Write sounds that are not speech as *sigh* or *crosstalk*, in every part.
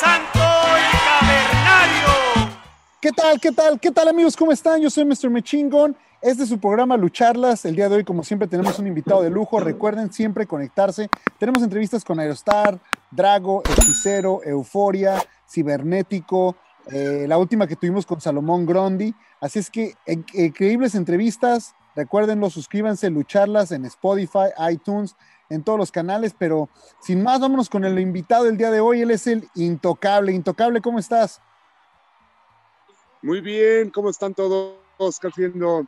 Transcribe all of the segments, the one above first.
santo y cavernario. ¿Qué tal? ¿Qué tal? ¿Qué tal amigos? ¿Cómo están? Yo soy Mr. Mechingon. Este es su programa Lucharlas. El día de hoy, como siempre, tenemos un invitado de lujo. Recuerden siempre conectarse. Tenemos entrevistas con Aerostar, Drago, Hechicero, Euforia, Cibernético, eh, la última que tuvimos con Salomón Grondi. Así es que in- increíbles entrevistas. Recuérdenlo, suscríbanse, lucharlas en Spotify, iTunes, en todos los canales. Pero sin más, vámonos con el invitado del día de hoy. Él es el Intocable. Intocable, ¿cómo estás? Muy bien, ¿cómo están todos? ¿Qué haciendo?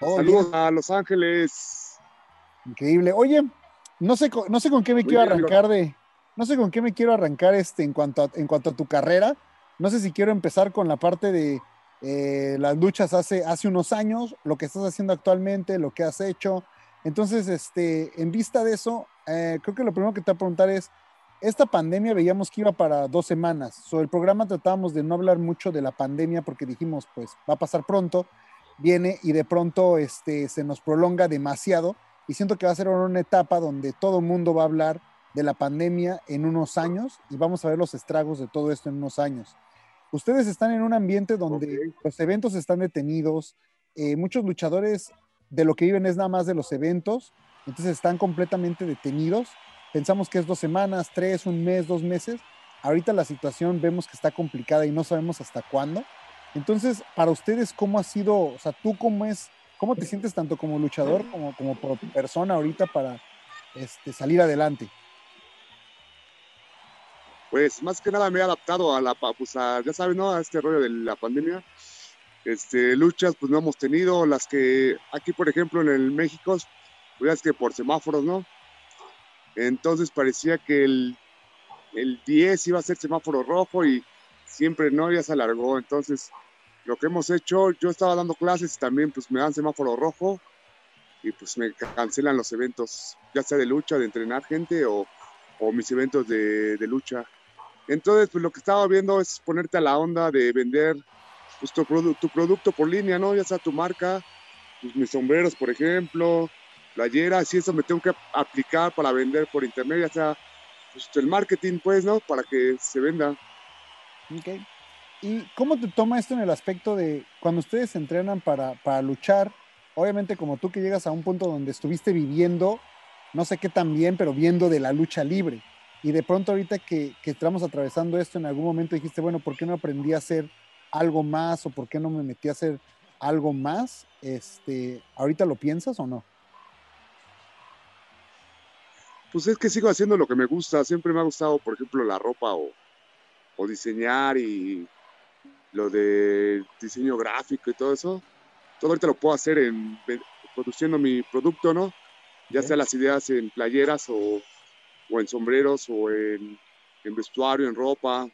Saludos bien. a Los Ángeles. Increíble. Oye, no sé, no sé con qué me Muy quiero bien, arrancar de, no sé con qué me quiero arrancar este en cuanto a, en cuanto a tu carrera. No sé si quiero empezar con la parte de eh, las luchas hace, hace unos años, lo que estás haciendo actualmente, lo que has hecho. Entonces, este, en vista de eso, eh, creo que lo primero que te voy a preguntar es, esta pandemia veíamos que iba para dos semanas. Sobre el programa tratábamos de no hablar mucho de la pandemia porque dijimos, pues va a pasar pronto, viene y de pronto este, se nos prolonga demasiado y siento que va a ser una etapa donde todo el mundo va a hablar de la pandemia en unos años y vamos a ver los estragos de todo esto en unos años. Ustedes están en un ambiente donde los eventos están detenidos, eh, muchos luchadores de lo que viven es nada más de los eventos, entonces están completamente detenidos. Pensamos que es dos semanas, tres, un mes, dos meses. Ahorita la situación vemos que está complicada y no sabemos hasta cuándo. Entonces, para ustedes, ¿cómo ha sido, o sea, tú cómo es, cómo te sientes tanto como luchador como como persona ahorita para este, salir adelante? Pues más que nada me he adaptado a la, pues a, ya sabes, ¿no? A este rollo de la pandemia. Este, luchas, pues no hemos tenido. Las que aquí, por ejemplo, en el México, pues que por semáforos, ¿no? Entonces parecía que el, el 10 iba a ser semáforo rojo y siempre no, ya se alargó. Entonces, lo que hemos hecho, yo estaba dando clases y también pues me dan semáforo rojo y pues me cancelan los eventos, ya sea de lucha, de entrenar gente o, o mis eventos de, de lucha. Entonces, pues lo que estaba viendo es ponerte a la onda de vender pues, tu, produ- tu producto por línea, ¿no? Ya sea tu marca, pues, mis sombreros, por ejemplo, playeras, y eso me tengo que aplicar para vender por internet, ya sea pues, el marketing, pues, ¿no? Para que se venda. Ok. ¿Y cómo te toma esto en el aspecto de cuando ustedes entrenan para, para luchar? Obviamente como tú que llegas a un punto donde estuviste viviendo, no sé qué tan bien, pero viendo de la lucha libre. Y de pronto ahorita que, que estamos atravesando esto, en algún momento dijiste, bueno, ¿por qué no aprendí a hacer algo más o por qué no me metí a hacer algo más? Este, ¿Ahorita lo piensas o no? Pues es que sigo haciendo lo que me gusta, siempre me ha gustado, por ejemplo, la ropa o, o diseñar y lo de diseño gráfico y todo eso. Todo ahorita lo puedo hacer en produciendo mi producto, ¿no? Ya sea las ideas en playeras o, o en sombreros o en, en vestuario, en ropa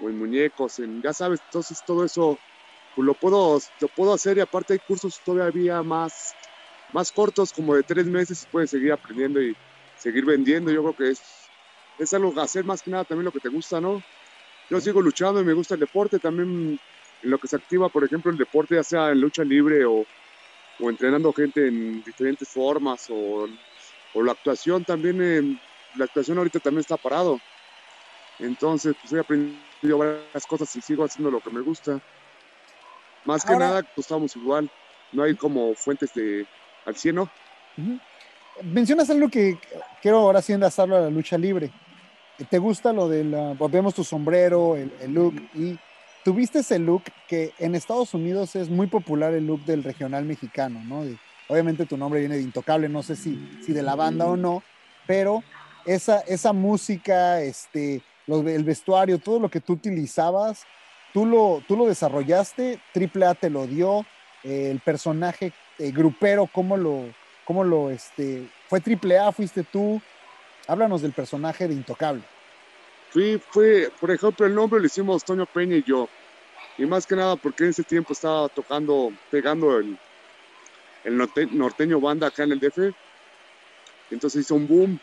o en muñecos, en, ya sabes, entonces todo eso pues lo puedo, lo puedo hacer y aparte hay cursos todavía más, más cortos, como de tres meses, y puedes seguir aprendiendo y seguir vendiendo. Yo creo que es, es algo que hacer más que nada también lo que te gusta, ¿no? Yo sigo luchando y me gusta el deporte, también en lo que se activa, por ejemplo, el deporte, ya sea en lucha libre o, o entrenando gente en diferentes formas, o, o la actuación también, en- la actuación ahorita también está parado. Entonces, pues he aprendido varias cosas y sigo haciendo lo que me gusta. Más que Ahora- nada, pues estamos igual. No hay como fuentes de al cielo. Mencionas algo que quiero ahora sí enlazarlo a la lucha libre. ¿Te gusta lo de la, vemos tu sombrero, el, el look, y tuviste ese look que en Estados Unidos es muy popular el look del regional mexicano, ¿no? De- obviamente tu nombre viene de Intocable, no sé si, si de la banda o no, pero esa, esa música, este, el vestuario, todo lo que tú utilizabas, tú lo, tú lo desarrollaste, Triple A te lo dio, eh, el personaje eh, grupero, ¿cómo lo, cómo lo, este, fue Triple A, fuiste tú? Háblanos del personaje de Intocable. Fui, fue, por ejemplo, el nombre lo hicimos Toño Peña y yo. Y más que nada porque en ese tiempo estaba tocando, pegando el, el norte- norteño banda acá en el DF. Entonces hizo un boom.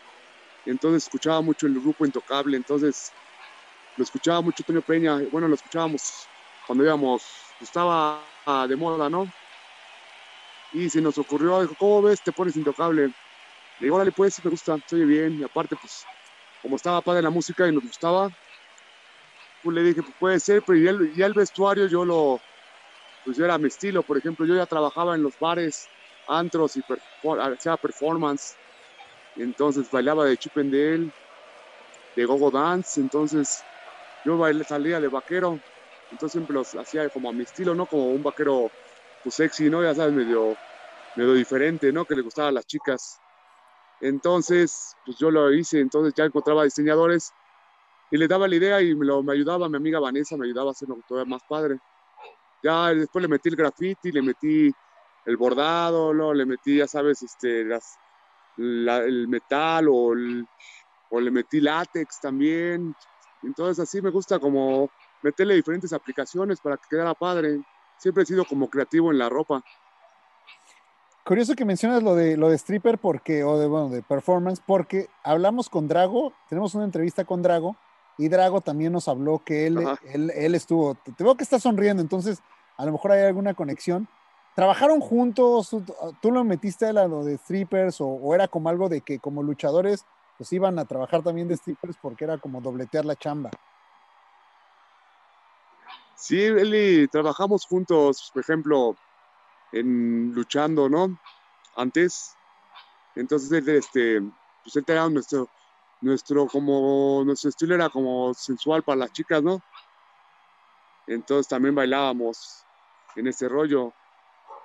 Entonces escuchaba mucho el grupo Intocable. Entonces lo escuchaba mucho Toño Peña. Bueno, lo escuchábamos cuando íbamos, estaba de moda, ¿no? Y se nos ocurrió, dijo, ¿cómo ves? Te pones Intocable. Le digo, órale, pues, sí me gusta, oye bien. Y aparte, pues, como estaba padre la música y nos gustaba, pues le dije, pues puede ser, pero ya el, ya el vestuario yo lo, pues yo era mi estilo, por ejemplo, yo ya trabajaba en los bares, antros y hacía performance, entonces bailaba de Chipendale, de gogo dance, entonces yo bailé, salía de vaquero, entonces siempre los hacía como a mi estilo, ¿no? Como un vaquero pues sexy, ¿no? Ya sabes, medio, medio diferente, ¿no? Que le gustaba a las chicas. Entonces, pues yo lo hice, entonces ya encontraba diseñadores y le daba la idea y me, lo, me ayudaba, mi amiga Vanessa me ayudaba a hacerlo todavía más padre. Ya después le metí el graffiti, le metí el bordado, ¿no? le metí, ya sabes, este, las, el metal o, o le metí látex también. Entonces así me gusta como meterle diferentes aplicaciones para que quedara padre. Siempre he sido como creativo en la ropa. Curioso que mencionas lo de lo de stripper porque, o de bueno, de performance, porque hablamos con Drago, tenemos una entrevista con Drago, y Drago también nos habló que él, él, él, estuvo, te veo que está sonriendo, entonces a lo mejor hay alguna conexión. ¿Trabajaron juntos? ¿Tú, lo metiste a lo de strippers o, era como algo de que como luchadores pues iban a trabajar también de strippers porque era como dobletear la chamba? Sí, Eli, trabajamos juntos, por ejemplo, en luchando, ¿no? Antes. Entonces, este, pues él era nuestro, nuestro, como, nuestro estilo era como sensual para las chicas, ¿no? Entonces también bailábamos en ese rollo.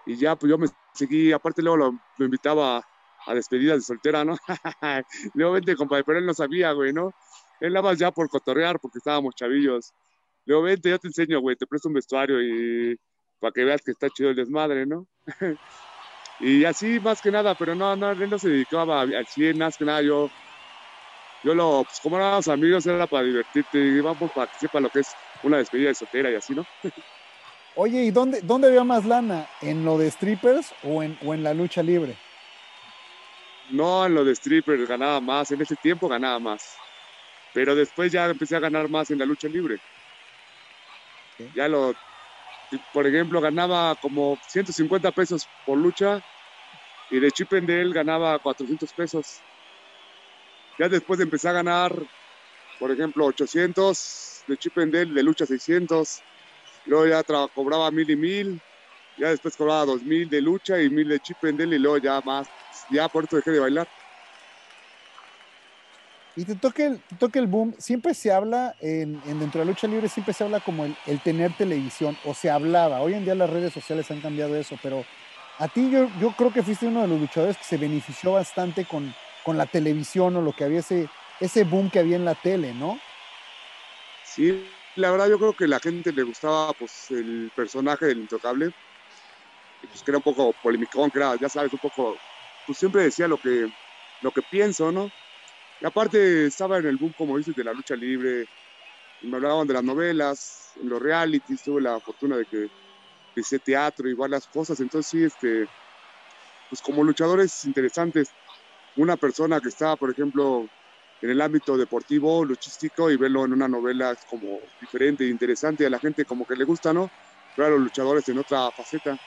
Y ya, pues yo me seguí, aparte luego lo, invitaba a despedidas de soltera, ¿no? *laughs* luego vente, compadre, pero él no sabía, güey, ¿no? Él nada más ya por cotorrear porque estábamos chavillos. Luego vente, yo te enseño, güey, te presto un vestuario y para que veas que está chido el desmadre, ¿no? *laughs* y así más que nada, pero no, no, él no se dedicaba al 100, más que nada yo, yo lo, pues como éramos amigos, era para divertirte y vamos para que sepa lo que es una despedida de soltera y así, ¿no? *laughs* Oye, ¿y dónde, dónde había más lana? ¿En lo de strippers o en, o en la lucha libre? No, en lo de strippers ganaba más, en ese tiempo ganaba más. Pero después ya empecé a ganar más en la lucha libre. Ya lo, por ejemplo, ganaba como 150 pesos por lucha y de Chip and Dale ganaba 400 pesos. Ya después empecé a ganar, por ejemplo, 800 de Chip and Dale, de lucha 600. Luego ya cobraba mil y mil. Ya después cobraba 2000 de lucha y mil de Chip and Dale y luego ya más. Ya por eso dejé de bailar. Y te toque el, toque el boom, siempre se habla, en, dentro de la lucha libre, siempre se habla como el, el, tener televisión, o se hablaba. Hoy en día las redes sociales han cambiado eso, pero a ti yo, yo creo que fuiste uno de los luchadores que se benefició bastante con, con la televisión o lo que había ese, ese boom que había en la tele, ¿no? Sí, la verdad yo creo que la gente le gustaba pues el personaje del intocable, pues que era un poco polémico, que era, ya sabes, un poco, pues siempre decía lo que, lo que pienso, ¿no? Y aparte estaba en el boom, como dices, de la lucha libre. me hablaban de las novelas, en los realities, tuve la fortuna de que hice teatro y varias cosas. Entonces sí, este, pues como luchadores interesantes, una persona que estaba, por ejemplo, en el ámbito deportivo, luchístico, y verlo en una novela como diferente e interesante. A la gente como que le gusta, ¿no? Ver a los luchadores en otra faceta.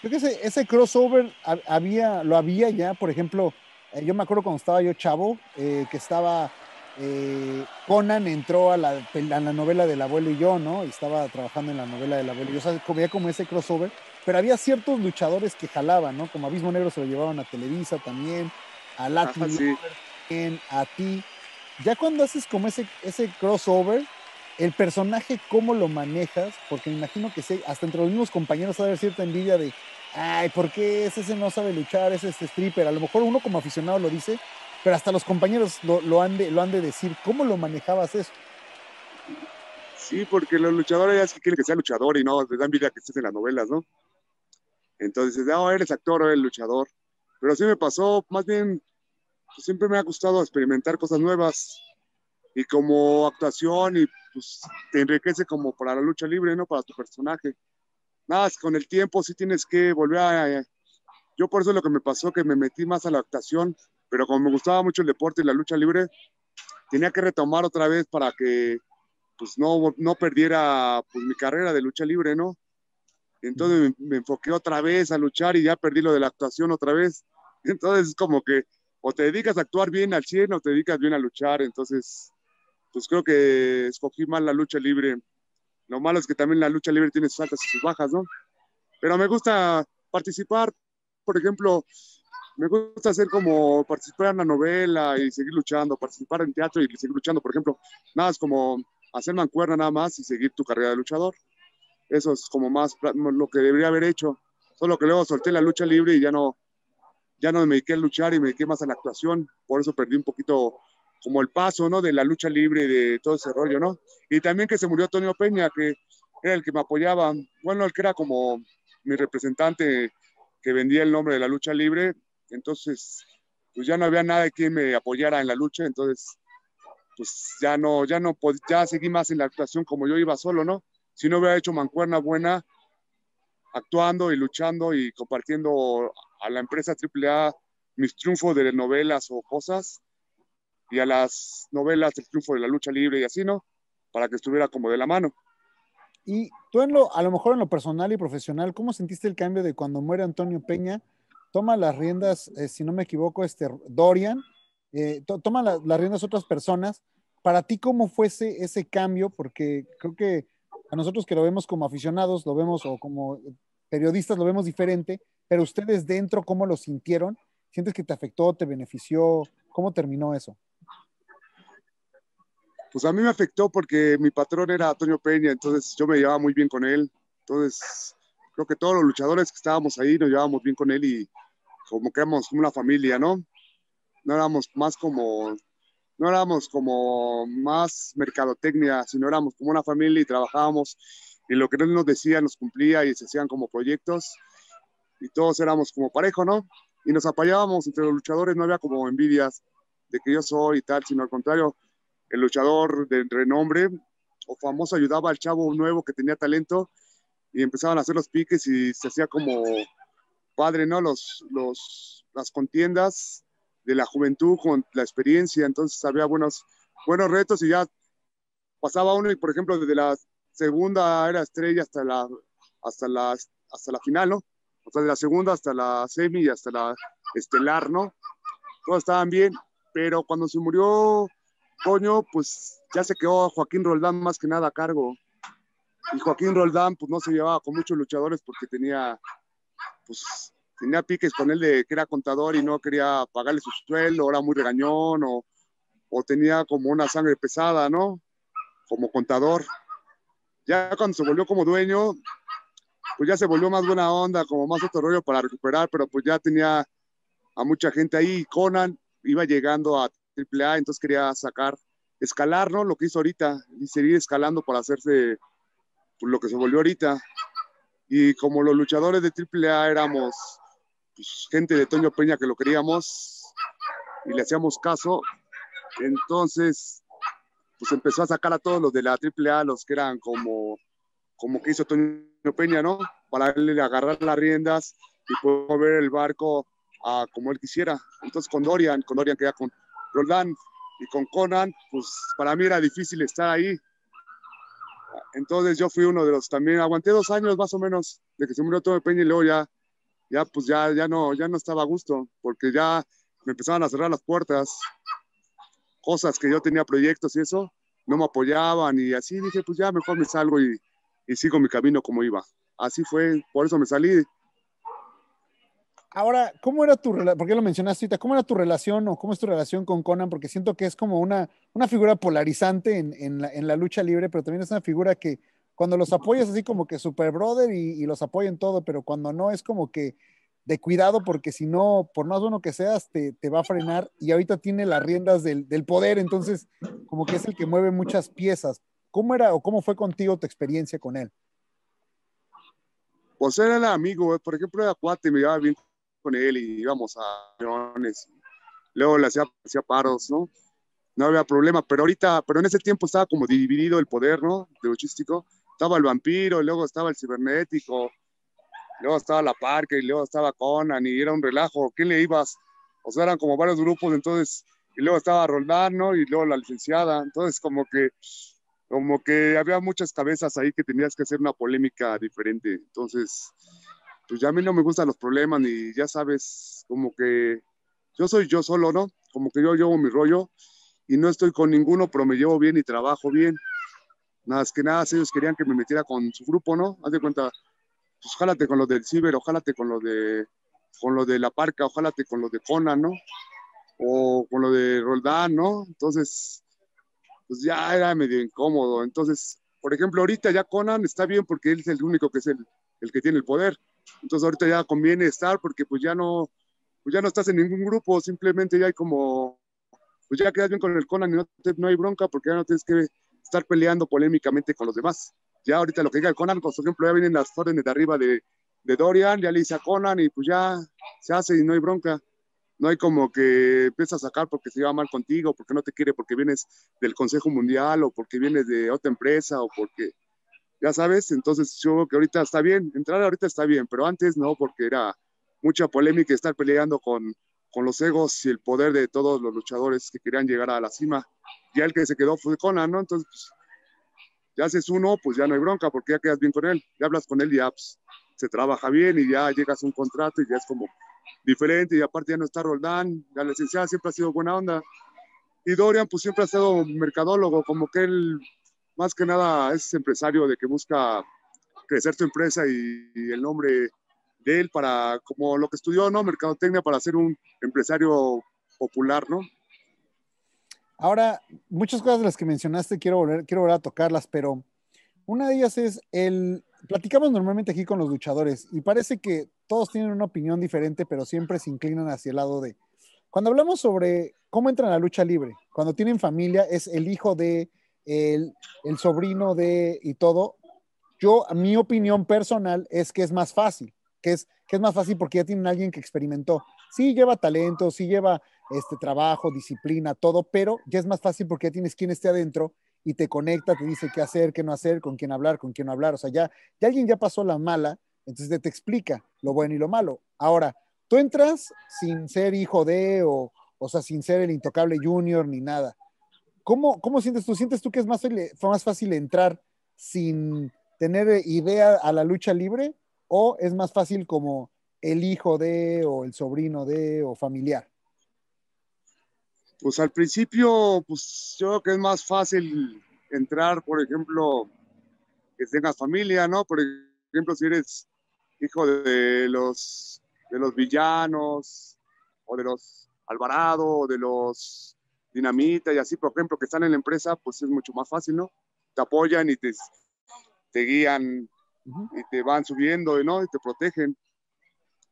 Creo que ese, crossover había, lo había ya, por ejemplo, eh, yo me acuerdo cuando estaba yo chavo, eh, que estaba eh, Conan entró a la, la, novela del abuelo y yo, ¿no? Y estaba trabajando en la novela del abuelo y yo, o sea, como ese crossover, pero había ciertos luchadores que jalaban, ¿no? Como Abismo Negro se lo llevaban a Televisa también, a Latin, sí. a ti. Ya cuando haces como ese, ese crossover, el personaje, ¿cómo lo manejas? Porque me imagino que hasta entre los mismos compañeros va a haber cierta envidia de, ay, ¿por qué ese no sabe luchar, ese es este stripper? A lo mejor uno como aficionado lo dice, pero hasta los compañeros lo, han, de, lo han de decir. ¿Cómo lo manejabas eso? Sí, porque los luchadores ya es que quieren que sea luchador y no, les dan vida que estés en las novelas, ¿no? Entonces, no, eres actor o eres luchador. Pero sí me pasó, más bien, pues, siempre me ha gustado experimentar cosas nuevas y como actuación y pues te enriquece como para la lucha libre, ¿no? Para tu personaje nada, con el tiempo sí tienes que volver a... Yo por eso lo que me pasó, que me metí más a la actuación, pero como me gustaba mucho el deporte y la lucha libre, tenía que retomar otra vez para que pues no, no perdiera pues mi carrera de lucha libre, ¿no? Entonces me, enfoqué otra vez a luchar y ya perdí lo de la actuación otra vez. *laughs* Entonces es como que o te dedicas a actuar bien al 100 o te dedicas bien a luchar. Entonces, pues creo que escogí mal la lucha libre. Lo malo es que también la lucha libre tiene sus altas y sus bajas, ¿no? Pero me gusta participar, por ejemplo, me gusta hacer como participar en la novela y seguir luchando, participar en teatro y seguir luchando, por ejemplo, nada es como hacer mancuerna nada más y seguir tu carrera de luchador. Eso es como más lo que debería haber hecho. Solo que luego solté la lucha libre y ya no, ya no me dediqué a luchar y me dediqué más a la actuación. Por eso perdí un poquito como el paso, ¿no? De la lucha libre y de todo ese rollo, ¿no? Y también que se murió Antonio Peña, que era el que me apoyaba, bueno, el que era como mi representante que vendía el nombre de la lucha libre, entonces, pues ya no había nada de quien me apoyara en la lucha, entonces, pues ya no, ya no, ya seguí más en la actuación como yo iba solo, ¿no? Si no hubiera hecho mancuerna buena, actuando y luchando y compartiendo a la empresa AAA mis triunfos de novelas o cosas y a las novelas el triunfo de la lucha libre y así, ¿no? Para que estuviera como de la mano. Y tú en lo, a lo mejor en lo personal y profesional, ¿cómo sentiste el cambio de cuando muere Antonio Peña? Toma las riendas, eh, si no me equivoco, este Dorian, eh, toma las riendas otras personas. Para ti, ¿cómo fue ese, ese cambio? Porque creo que a nosotros que lo vemos como aficionados, lo vemos o como periodistas, lo vemos diferente, pero ustedes dentro, ¿cómo lo sintieron? ¿Sientes que te afectó, te benefició? ¿Cómo terminó eso? pues a mí me afectó porque mi patrón era Antonio Peña, entonces yo me llevaba muy bien con él. Entonces, creo que todos los luchadores que estábamos ahí nos llevábamos bien con él y como que éramos una familia, ¿no? No éramos más como, no éramos como más mercadotecnia, sino éramos como una familia y trabajábamos y lo que él nos decía nos cumplía y se hacían como proyectos y todos éramos como parejo, ¿no? Y nos apoyábamos entre los luchadores, no había como envidias de que yo soy y tal, sino al contrario, el luchador de renombre o famoso ayudaba al chavo nuevo que tenía talento y empezaban a hacer los piques y se hacía como padre, ¿no? Los, los, las contiendas de la juventud con la experiencia, entonces había buenos, buenos retos y ya pasaba uno y por ejemplo desde la segunda era estrella hasta la, hasta la, hasta la final, ¿no? O sea, de la segunda hasta la semi y hasta la estelar, ¿no? Todos estaban bien, pero cuando se murió Coño, pues ya se quedó Joaquín Roldán más que nada a cargo. Y Joaquín Roldán, pues no se llevaba con muchos luchadores porque tenía, pues, tenía piques con él de que era contador y no quería pagarle su sueldo, era muy regañón o, o tenía como una sangre pesada, ¿no? Como contador. Ya cuando se volvió como dueño, pues ya se volvió más buena onda, como más otro rollo para recuperar, pero pues ya tenía a mucha gente ahí. Conan iba llegando a AAA, entonces quería sacar, escalar, ¿no? Lo que hizo ahorita y seguir escalando para hacerse pues, lo que se volvió ahorita. Y como los luchadores de AAA éramos pues, gente de Toño Peña que lo queríamos y le hacíamos caso, entonces pues empezó a sacar a todos los de la AAA, los que eran como, como que hizo Toño Peña, ¿no? Para él agarrar las riendas y poder mover el barco a como él quisiera. Entonces con Dorian, con Dorian queda con Roldán y con Conan, pues para mí era difícil estar ahí. Entonces yo fui uno de los también, aguanté dos años más o menos de que se murió todo Peña y luego ya, ya pues ya, ya, no, ya no estaba a gusto, porque ya me empezaban a cerrar las puertas, cosas que yo tenía proyectos y eso, no me apoyaban y así dije, pues ya mejor me salgo y, y sigo mi camino como iba. Así fue, por eso me salí Ahora, ¿cómo era tu relación? ¿Por qué lo mencionaste ahorita? ¿Cómo era tu relación o cómo es tu relación con Conan? Porque siento que es como una, una figura polarizante en, en, la, en, la, lucha libre, pero también es una figura que cuando los apoyas así como que super brother y, y los apoya en todo, pero cuando no es como que de cuidado porque si no, por más bueno que seas, te, te va a frenar y ahorita tiene las riendas del, del, poder, entonces como que es el que mueve muchas piezas. ¿Cómo era o cómo fue contigo tu experiencia con él? Pues era el amigo, por ejemplo, era cuate, me llevaba bien con él y íbamos a reuniones. Luego le hacía, hacía paros, ¿no? No había problema, pero ahorita, pero en ese tiempo estaba como dividido el poder, ¿no? De luchístico. Estaba el vampiro, y luego estaba el cibernético, luego estaba la parque, y luego estaba Conan, y era un relajo. ¿Quién le ibas? O sea, eran como varios grupos, entonces, y luego estaba Roldán, ¿no? Y luego la licenciada. Entonces, como que, como que había muchas cabezas ahí que tenías que hacer una polémica diferente. Entonces, pues ya a mí no me gustan los problemas ni ya sabes, como que yo soy yo solo, ¿no? Como que yo llevo mi rollo y no estoy con ninguno, pero me llevo bien y trabajo bien. Nada más que nada, ellos querían que me metiera con su grupo, ¿no? Haz de cuenta, pues jálate con los del Ciber, o con los de, con los de La Parca, o con los de Conan, ¿no? O con lo de Roldán, ¿no? Entonces, pues ya era medio incómodo. Entonces, por ejemplo, ahorita ya Conan está bien porque él es el único que es el, el que tiene el poder. Entonces ahorita ya conviene estar porque pues ya no, pues ya no estás en ningún grupo, simplemente ya hay como, pues ya quedas bien con el Conan y no, no hay bronca porque ya no tienes que estar peleando polémicamente con los demás. Ya ahorita lo que diga el Conan, por ejemplo, ya vienen las órdenes de arriba de, de Dorian, ya le dice a Conan y pues ya se hace y no hay bronca. No hay como que empieza a sacar porque se lleva mal contigo, porque no te quiere, porque vienes del Consejo Mundial o porque vienes de otra empresa o porque, ya sabes, entonces yo creo que ahorita está bien, entrar ahorita está bien, pero antes no, porque era mucha polémica estar peleando con, con los egos y el poder de todos los luchadores que querían llegar a la cima. Ya el que se quedó fue Conan, ¿no? Entonces, pues, ya haces uno, pues ya no hay bronca, porque ya quedas bien con él, ya hablas con él y ya pues, se trabaja bien y ya llegas a un contrato y ya es como diferente y aparte ya no está Roldán, la licenciada siempre ha sido buena onda. Y Dorian pues siempre ha sido mercadólogo, como que él más que nada es empresario de que busca crecer tu empresa y, y el nombre de él para, como lo que estudió, ¿no? Mercadotecnia para ser un empresario popular, ¿no? Ahora, muchas cosas de las que mencionaste quiero volver, quiero volver a tocarlas, pero una de ellas es el, platicamos normalmente aquí con los luchadores y parece que todos tienen una opinión diferente, pero siempre se inclinan hacia el lado de... Cuando hablamos sobre cómo entran a la lucha libre, cuando tienen familia, es el hijo de, el, el sobrino de y todo. Yo, mi opinión personal es que es más fácil, que es, que es más fácil porque ya tienen alguien que experimentó. Sí lleva talento, sí lleva este trabajo, disciplina, todo, pero ya es más fácil porque ya tienes quien esté adentro y te conecta, te dice qué hacer, qué no hacer, con quién hablar, con quién no hablar. O sea, ya, ya alguien ya pasó la mala, entonces te, te explica lo bueno y lo malo. Ahora, tú entras sin ser hijo de, o, o sea, sin ser el intocable junior ni nada. ¿Cómo, ¿Cómo sientes tú? ¿Sientes tú que es más, más fácil entrar sin tener idea a la lucha libre? ¿O es más fácil como el hijo de, o el sobrino de, o familiar? Pues al principio, pues yo creo que es más fácil entrar, por ejemplo, que tengas familia, ¿no? Por ejemplo, si eres hijo de los, de los villanos, o de los Alvarado, o de los Dinamita, y así, por ejemplo, que están en la empresa, pues es mucho más fácil, ¿no? Te apoyan y te, te guían uh -huh. y te van subiendo, ¿no? Y te protegen.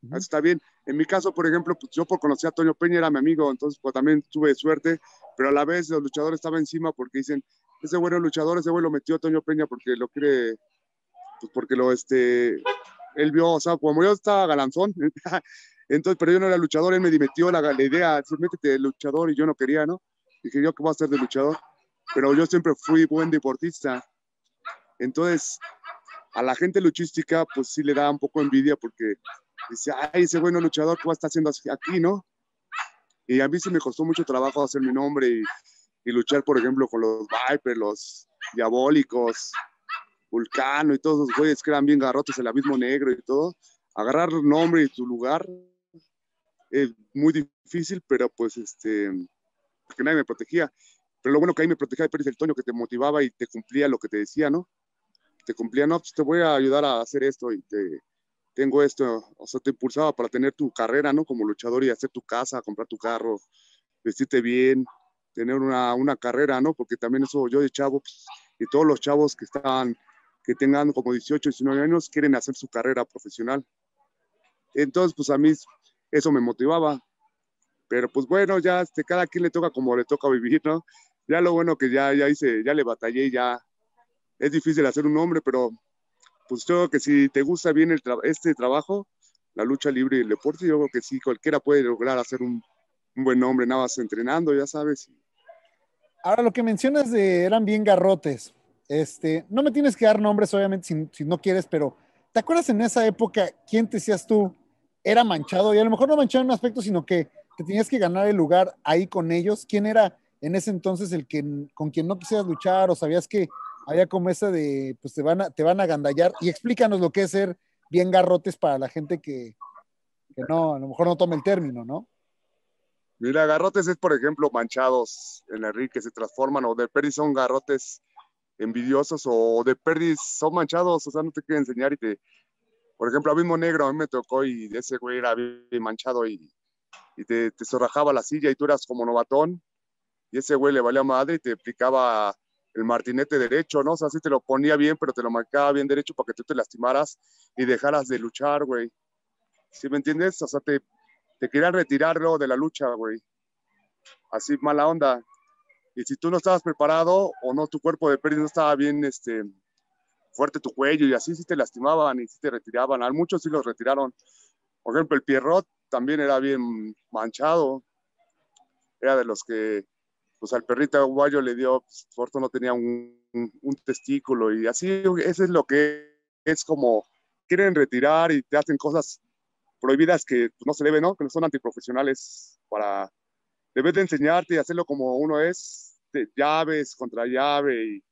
Uh -huh. Eso está bien. En mi caso, por ejemplo, pues yo por conocer a Toño Peña era mi amigo, entonces pues también tuve suerte, pero a la vez los luchadores estaban encima porque dicen, ese bueno luchador, ese güey lo metió a Toño Peña porque lo quiere, pues porque lo, este, él vio, o sea, como yo estaba galanzón, *laughs* entonces, pero yo no era luchador, él me metió la, la idea, métete de luchador y yo no quería, ¿no? Dije, yo qué voy a hacer de luchador, pero yo siempre fui buen deportista, entonces, a la gente luchística, pues sí le da un poco envidia porque dice, ay, ese bueno luchador, ¿qué va a haciendo aquí, no? Y a mí se me costó mucho trabajo hacer mi nombre y, luchar, por ejemplo, con los Vipers, los Diabólicos, Vulcano y todos esos güeyes que eran bien garrotes, el Abismo Negro y todo. Agarrar nombre y su lugar es muy difícil, pero pues, este, porque nadie me protegía. Pero lo bueno que ahí me protegía de el Toño, que te motivaba y te cumplía lo que te decía, ¿no? Te cumplía, no, pues te voy a ayudar a hacer esto y te, tengo esto, o sea, te impulsaba para tener tu carrera, ¿no? Como luchador y hacer tu casa, comprar tu carro, vestirte bien, tener una, una carrera, ¿no? Porque también eso yo de chavo, pues, y todos los chavos que están, que tengan como 18, 19 años, quieren hacer su carrera profesional. Entonces, pues a mí eso me motivaba. Pero pues bueno, ya este, cada quien le toca como le toca vivir, ¿no? Ya lo bueno que ya, ya hice, ya le batallé, ya es difícil hacer un hombre, pero pues yo creo que si te gusta bien el este trabajo, la lucha libre y el deporte, yo creo que sí, cualquiera puede lograr hacer un, buen nombre, nada más entrenando, ya sabes. Ahora, lo que mencionas eran bien garrotes, este, no me tienes que dar nombres, obviamente, si, si, no quieres, pero ¿te acuerdas en esa época quién te decías tú era manchado? Y a lo mejor no manchado en un aspecto, sino que te tenías que ganar el lugar ahí con ellos. ¿Quién era en ese entonces el que con quien no quisieras luchar o sabías que había como esa de, pues te van a, te van a gandallar? Y explícanos lo que es ser bien garrotes para la gente que, que no, a lo mejor no tome el término, ¿no? Mira, garrotes es, por ejemplo, manchados en el ring que se transforman, o de perdis son garrotes envidiosos, o de perdis son manchados, o sea, no te quieren enseñar y te. Por ejemplo, a mismo negro, a mí me tocó y ese güey era bien manchado y, y te, te zorrajaba la silla y tú eras como novatón, y ese güey le valía madre y te aplicaba el martinete derecho, ¿no? O sea, sí te lo ponía bien, pero te lo marcaba bien derecho para que tú te lastimaras y dejaras de luchar, güey. ¿Sí me entiendes? O sea, te, te querían retirarlo de la lucha, güey. Así mala onda. Y si tú no estabas preparado o no, tu cuerpo de pérdida no estaba bien este, fuerte tu cuello y así sí te lastimaban y sí te retiraban. A muchos sí los retiraron. Por ejemplo, el Pierrot también era bien manchado. Era de los que, pues al perrito guayo le dio, pues, no tenía un, testículo y así, eso es lo que es como, quieren retirar y te hacen cosas prohibidas que pues, no se deben, ¿no? Que no son antiprofesionales para, debes de enseñarte y hacerlo como uno es, de llaves contra llave y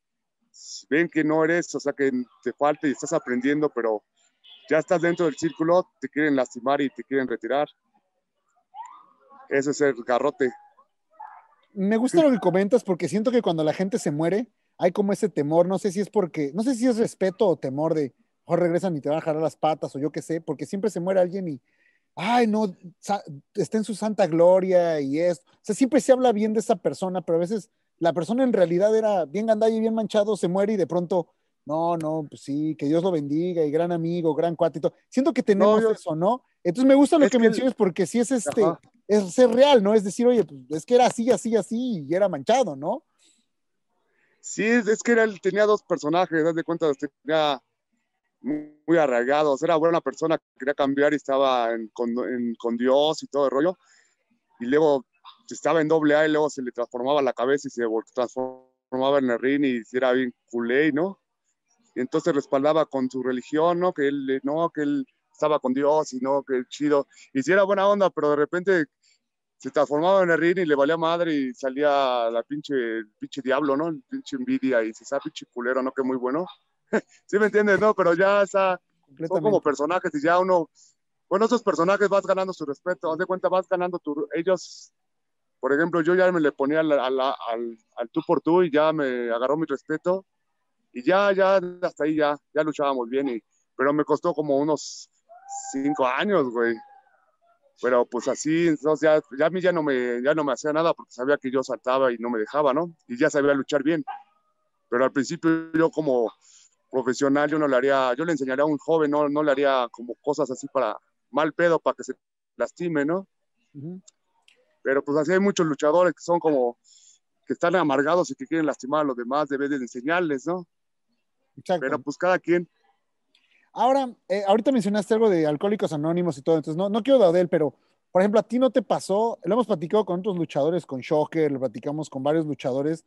ven que no eres, o sea, que te falta y estás aprendiendo, pero ya estás dentro del círculo, te quieren lastimar y te quieren retirar. Eso es el garrote. Me gusta lo que comentas porque siento que cuando la gente se muere, hay como ese temor, no sé si es porque, no sé si es respeto o temor de, o regresan y te van a jalar las patas o yo qué sé, porque siempre se muere alguien y, ay, no, está en su santa gloria y esto. O sea, siempre se habla bien de esa persona, pero a veces la persona en realidad era bien gandalla y bien manchado, se muere y de pronto, no, no, pues sí, que Dios lo bendiga y gran amigo, gran cuatito. Siento que tenemos eso, ¿no? Entonces me gusta lo que, mencionas porque sí es este, es ser real, ¿no? Es decir, oye, pues es que era así, así, así y era manchado, ¿no? Sí, es, que tenía dos personajes, das de cuenta, tenía muy arraigados. Era buena persona, quería cambiar y estaba con, Dios y todo el rollo. Y luego estaba en doble A y luego se le transformaba la cabeza y se transformaba en el ring y era bien culé, ¿no? Y entonces respaldaba con su religión, ¿no? Que él, no, que él estaba con Dios y no, que chido. Y si era buena onda, pero de repente se transformaba en el ring y le valía madre y salía la pinche, pinche diablo, ¿no? El pinche envidia y se sabe pinche culero, ¿no? Que muy bueno. *laughs* ¿Sí me entiendes? No, pero ya está, son como personajes y ya uno, bueno, esos personajes vas ganando su respeto, haz de cuenta, vas ganando tu, ellos, por ejemplo, yo ya me le ponía al, al, al, tú por tú y ya me agarró mi respeto y ya, ya, hasta ahí ya, ya luchábamos bien, y, pero me costó como unos cinco años, güey. Pero pues así, entonces ya, ya a mí ya no, me, ya no me hacía nada porque sabía que yo saltaba y no me dejaba, ¿no? Y ya sabía luchar bien. Pero al principio yo como profesional, yo no le haría, yo le enseñaría a un joven, no, no le haría como cosas así para mal pedo, para que se lastime, ¿no? Pero pues así hay muchos luchadores que son como, que están amargados y que quieren lastimar a los demás, debes de enseñarles, ¿no? Exacto. Pero pues cada quien. Ahora, eh, ahorita mencionaste algo de alcohólicos anónimos y todo, entonces no, no quiero dar de él, pero por ejemplo, a ti no te pasó, lo hemos platicado con otros luchadores, con Shocker, lo platicamos con varios luchadores,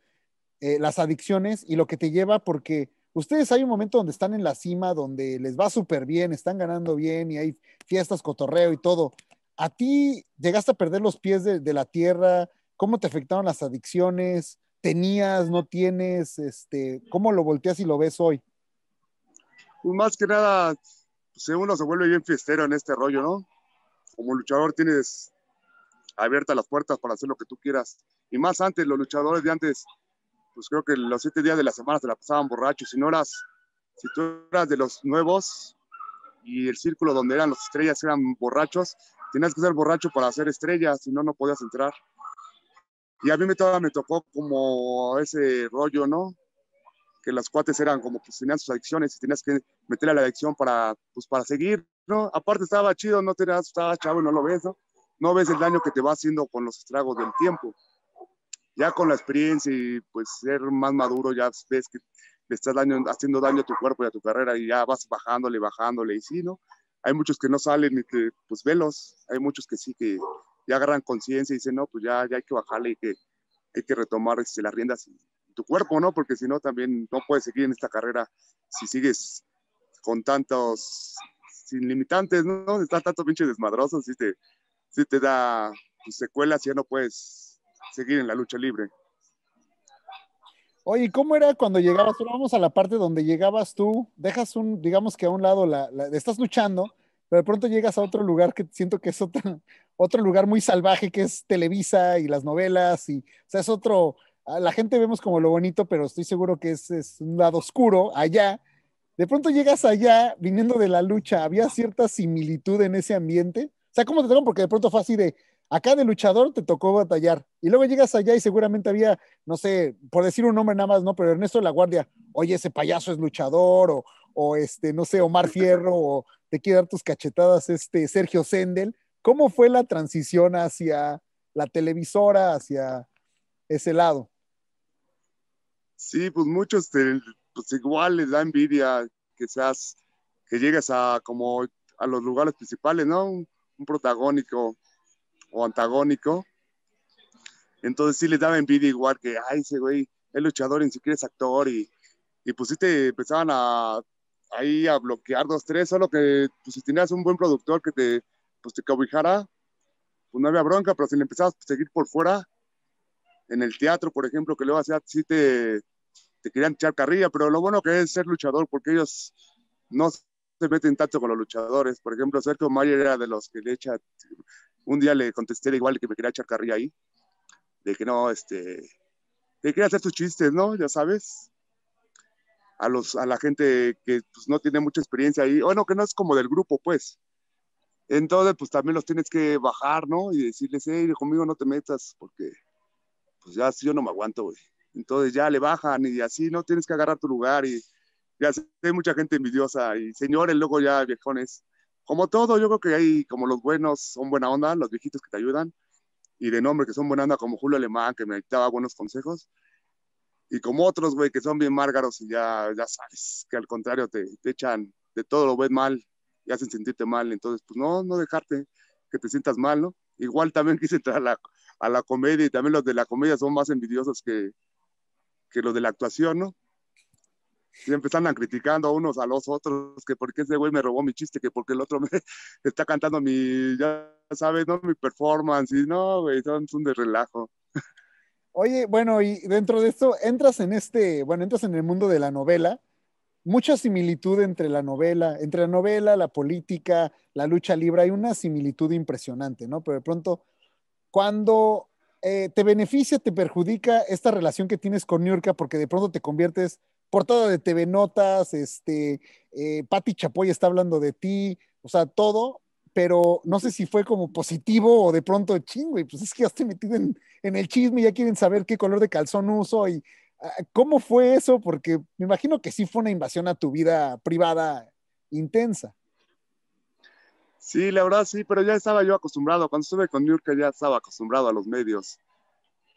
eh, las adicciones y lo que te lleva porque ustedes hay un momento donde están en la cima, donde les va súper bien, están ganando bien y hay fiestas, cotorreo y todo. ¿A ti llegaste a perder los pies de, la tierra? ¿Cómo te afectaron las adicciones? ¿Tenías, no tienes? Este, ¿Cómo lo volteas y lo ves hoy? Pues más que nada, pues uno se vuelve bien fiestero en este rollo, ¿no? Como luchador tienes abiertas las puertas para hacer lo que tú quieras. Y más antes, los luchadores de antes pues creo que los siete días de la semana se la pasaban borrachos. Si no eras, si tú eras de los nuevos y el círculo donde eran las estrellas eran borrachos, tenías que ser borracho para hacer estrellas, si no, no podías entrar. Y a mí me, me tocó como ese rollo, ¿no? Que las cuates eran como que tenían sus adicciones y tenías que meterle a la adicción para, pues, para seguir, ¿no? Aparte estaba chido, no tenías, estaba chavo y no lo ves, ¿no? No ves el daño que te va haciendo con los estragos del tiempo ya con la experiencia y pues ser más maduro, ya ves que le estás daño, haciendo daño a tu cuerpo y a tu carrera y ya vas bajándole, bajándole y sí, ¿no? Hay muchos que no salen y que pues velos, hay muchos que sí que ya agarran conciencia y dicen, no, pues ya, ya hay que bajarle y que hay que retomar este, las riendas y tu cuerpo, ¿no? Porque si no, también no puedes seguir en esta carrera si sigues con tantos, sin limitantes, ¿no? Está tanto pinche desmadroso, si te, si te da pues, secuelas, ya no puedes seguir en la lucha libre. Oye, ¿cómo era cuando llegabas? Vamos a la parte donde llegabas tú, dejas un, digamos que a un lado, la, estás luchando, pero de pronto llegas a otro lugar que siento que es otro, otro lugar muy salvaje, que es Televisa y las novelas, y, o sea, es otro, la gente vemos como lo bonito, pero estoy seguro que es, es un lado oscuro allá. De pronto llegas allá, viniendo de la lucha, ¿había cierta similitud en ese ambiente? O sea, ¿cómo te tocó? Porque de pronto fue así de, acá de luchador te tocó batallar, y luego llegas allá y seguramente había, no sé, por decir un nombre nada más, ¿no? Pero Ernesto de la Guardia, oye, ese payaso es luchador, o, o este, no sé, Omar Fierro, o te quiere dar tus cachetadas, este, Sergio Sendel. ¿Cómo fue la transición hacia la televisora, hacia ese lado? Sí, pues muchos, pues igual les da envidia que seas, que llegues a como a los lugares principales, ¿no? Un, protagónico o antagónico. Entonces sí les daba envidia igual que, ay, ese güey es luchador y ni siquiera es actor y, y pues sí te empezaban a ahí a bloquear dos, tres, solo que pues, si tenías un buen productor que te, pues, te cobijara, pues no había bronca, pero si le empezabas a seguir por fuera, en el teatro, por ejemplo, que luego hacía, sí te, te querían echar carrilla, pero lo bueno que es ser luchador, porque ellos no se meten tanto con los luchadores. Por ejemplo, Sergio Mayer era de los que le echa, un día le contesté igual que me quería echar carrilla ahí, de que no, este, que quería hacer tus chistes, ¿no? Ya sabes, a, los, a la gente que pues, no tiene mucha experiencia ahí, bueno, que no es como del grupo, pues. Entonces, pues también los tienes que bajar, ¿no? Y decirles, hey, conmigo no te metas, porque pues ya yo no me aguanto, güey. Entonces ya le bajan y así, ¿no? Tienes que agarrar tu lugar y ya hay mucha gente envidiosa y señores, luego ya viejones. Como todo, yo creo que hay como los buenos son buena onda, los viejitos que te ayudan, y de nombre que son buena onda, como Julio Alemán, que me daba buenos consejos, y como otros, güey, que son bien márgaros y ya, ya sabes, que al contrario te, te echan de todo lo ves mal y hacen sentirte mal. Entonces, pues no, no dejarte que te sientas mal, ¿no? Igual también *laughs* quise entrar a la, a la comedia y también los de la comedia son más envidiosos que, que los de la actuación, ¿no? Empiezan a criticando a unos a los otros, que porque ese güey me robó mi chiste, que porque el otro me *laughs* está cantando mi, ya sabes, ¿no? Mi performance, y no, güey, son, son de relajo. Oye, bueno, y dentro de esto entras en este, bueno, entras en el mundo de la novela, mucha similitud entre la novela, entre la novela, la política, la lucha libre, hay una similitud impresionante, ¿no? Pero de pronto, cuando eh, te beneficia, te perjudica esta relación que tienes con Niurka, porque de pronto te conviertes por todo de TV Notas, este, eh, Patti Chapoy está hablando de ti, o sea, todo, pero no sé si fue como positivo o de pronto, chingo, y pues es que ya estoy metido en, en, el chisme, ya quieren saber qué color de calzón uso y uh, cómo fue eso, porque me imagino que sí fue una invasión a tu vida privada intensa. Sí, la verdad sí, pero ya estaba yo acostumbrado, cuando estuve con York ya estaba acostumbrado a los medios,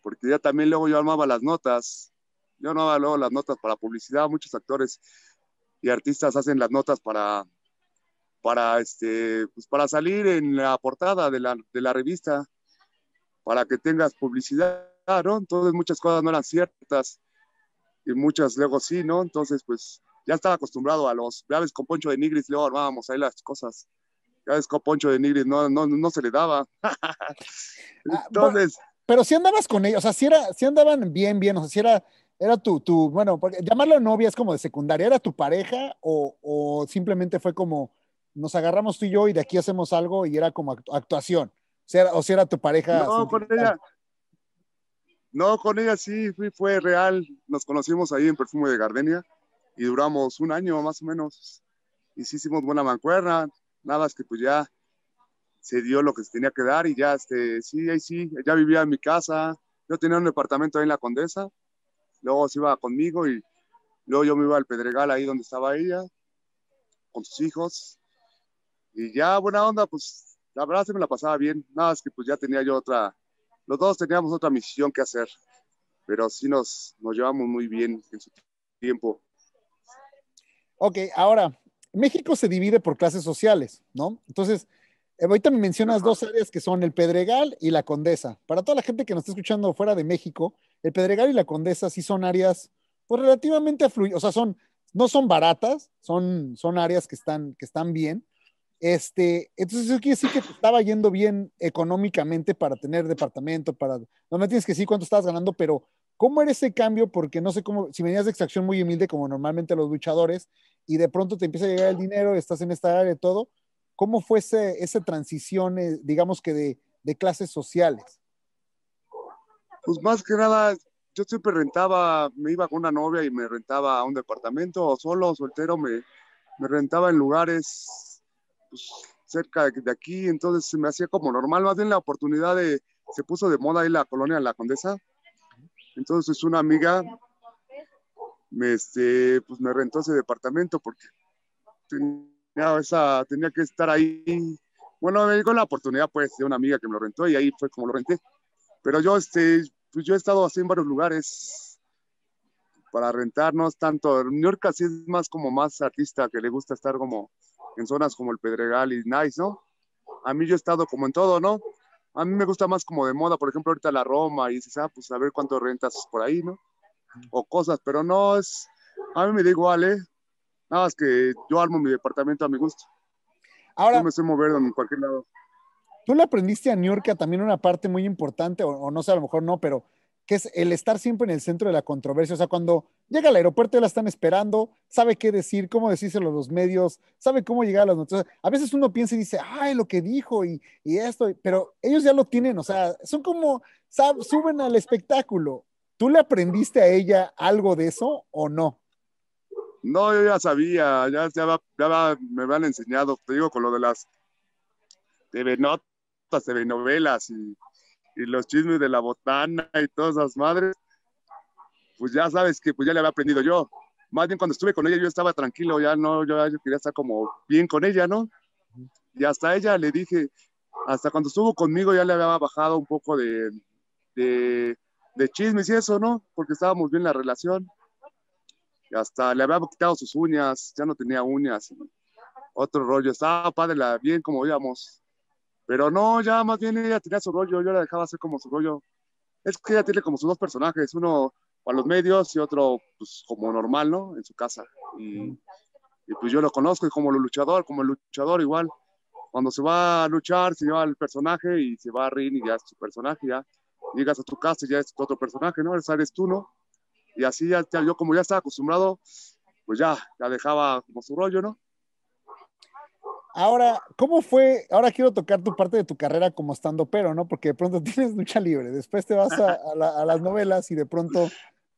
porque ya también luego yo armaba las notas, yo armaba luego las notas para publicidad, muchos actores y artistas hacen las notas para para, este, pues para salir en la portada de la, de la revista, para que tengas publicidad, ¿no? Entonces muchas cosas no eran ciertas y muchas luego sí, ¿no? Entonces, pues ya estaba acostumbrado a los, ya ves, con Poncho de Nigris luego armábamos ahí las cosas. Ya ves, con Poncho de Nigris no, no, no se le daba. *laughs* Ah, Entonces... pero si andabas con ellos, o sea, si, era, si andaban bien, bien, o sea, si era, era tu, tu bueno, llamarlo novia es como de secundaria, ¿era tu pareja o, o simplemente fue como nos agarramos tú y yo y de aquí hacemos algo y era como actuación. O sea, o si era tu pareja. No, con ella. No, con ella sí, fue, fue real. Nos conocimos ahí en Perfume de Gardenia y duramos un año más o menos. Y sí hicimos buena mancuerna. Nada más que pues ya se dio lo que se tenía que dar y ya, este, sí, ahí sí, ya vivía en mi casa. Yo tenía un departamento ahí en la Condesa. Luego se iba conmigo y luego yo me iba al Pedregal ahí donde estaba ella con sus hijos y ya, buena onda, pues la verdad se me la pasaba bien. Nada, es que pues ya tenía yo otra, los dos teníamos otra misión que hacer, pero sí nos, nos llevamos muy bien en su tiempo. Ok, ahora, México se divide por clases sociales, ¿no? Entonces, eh, ahorita me mencionas dos áreas que son el Pedregal y la Condesa. Para toda la gente que nos está escuchando fuera de México, el Pedregal y la Condesa sí son áreas, pues relativamente afluidas, o sea, son, no son baratas, son, son áreas que están, que están bien, este, entonces eso quiere decir que te estaba yendo bien económicamente para tener departamento, para, no me tienes que decir cuánto estabas ganando, pero ¿cómo era ese cambio? Porque no sé cómo, si venías de extracción muy humilde como normalmente los luchadores y de pronto te empieza a llegar el dinero, estás en esta área y todo, ¿Cómo fue ese, esa transición, eh, digamos que de, de clases sociales? Pues más que nada, yo siempre rentaba, me iba con una novia y me rentaba a un departamento, o solo, soltero, me, me rentaba en lugares pues, cerca de, aquí, entonces se me hacía como normal, más bien la oportunidad de, se puso de moda ahí la colonia La Condesa, entonces una amiga me, este, pues me rentó ese departamento porque tenía, esa, tenía que estar ahí. Bueno, me llegó la oportunidad pues de una amiga que me lo rentó y ahí fue como lo renté. Pero yo, este, pues yo he estado así en varios lugares para rentarnos, tanto New York así es más como más artista que le gusta estar como en zonas como el Pedregal y Nice, ¿no? A mí yo he estado como en todo, ¿no? A mí me gusta más como de moda, por ejemplo, ahorita la Roma y dices, ah, pues a ver cuánto rentas por ahí, ¿no? O cosas, pero no es, a mí me da igual, ¿eh? Nada más que yo armo mi departamento a mi gusto. Ahora, yo me sé mover en cualquier lado. Tú le aprendiste a New York también una parte muy importante, o, o no sé, a lo mejor no, pero que es el estar siempre en el centro de la controversia. O sea, cuando llega al aeropuerto, ya la están esperando, sabe qué decir, cómo decírselo a los medios, sabe cómo llegar a las noticias. A veces uno piensa y dice, ay, lo que dijo y, y esto, pero ellos ya lo tienen, o sea, son como, suben al espectáculo. ¿Tú le aprendiste a ella algo de eso o no? No, yo ya sabía, ya, ya, ya me habían enseñado, te digo, con lo de las TV notas, TV novelas y y los chismes de la botana y todas esas madres, pues ya sabes que pues ya le había aprendido yo. Más bien cuando estuve con ella yo estaba tranquilo, ya no, yo, yo quería estar como bien con ella, ¿no? Y hasta ella le dije, hasta cuando estuvo conmigo ya le había bajado un poco de, de, de chismes y eso, ¿no? Porque estábamos bien en la relación. Y hasta le había quitado sus uñas, ya no tenía uñas. Otro rollo, estaba padre, la, bien como íbamos. Pero no, ya más bien ella tenía su rollo, yo la dejaba hacer como su rollo. Es que ella tiene como sus dos personajes, uno para los medios y otro pues como normal, ¿no? En su casa. Y, y pues yo lo conozco y como el luchador, como el luchador igual. Cuando se va a luchar, se lleva el personaje y se va a ring y ya es su personaje, ya. Llegas a tu casa y ya es otro personaje, ¿no? Esa eres tú, ¿no? Y así ya, yo como ya estaba acostumbrado, pues ya, ya dejaba como su rollo, ¿no? Ahora, ¿cómo fue? Ahora quiero tocar tu parte de tu carrera como estando pero, ¿no? Porque de pronto *laughs* tienes lucha libre, después te vas a, a, la, a las novelas y de pronto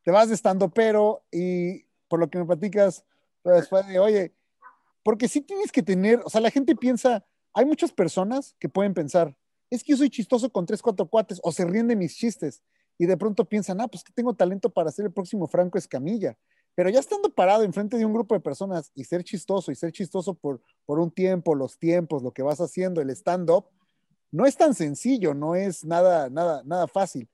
te vas de estando pero y por lo que me platicas, pues fue de, oye, porque sí tienes que tener, o sea, la gente piensa, hay muchas personas que pueden pensar, es que yo soy chistoso con tres, cuatro cuates o se ríen de mis chistes y de pronto piensan, ah, pues que tengo talento para ser el próximo Franco Escamilla. Pero ya estando parado enfrente de un grupo de personas y ser chistoso y ser chistoso por, por un tiempo, los tiempos, lo que vas haciendo, el stand-up, no es tan sencillo, no es nada, nada, nada fácil.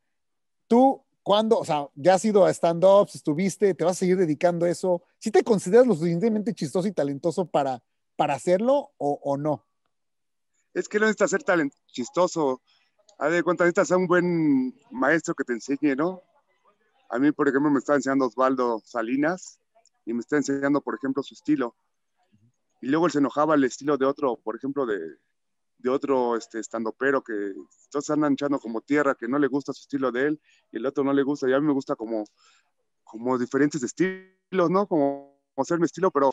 Tú, cuando, o sea, ya has ido a stand-ups, estuviste, te vas a seguir dedicando a eso, ¿sí te consideras lo suficientemente chistoso y talentoso para, para hacerlo o, no? Es que no necesitas ser talent chistoso. A ver, cuenta, necesitas a un buen maestro que te enseñe, ¿no? A mí, por ejemplo, me está enseñando Osvaldo Salinas y me está enseñando, por ejemplo, su estilo. Y luego él se enojaba el estilo de otro, por ejemplo, de, de otro este, estandopero que todos andan echando como tierra, que no le gusta su estilo de él y el otro no le gusta. Y a mí me gusta como, como diferentes estilos, ¿no? Como, como hacer mi estilo, pero,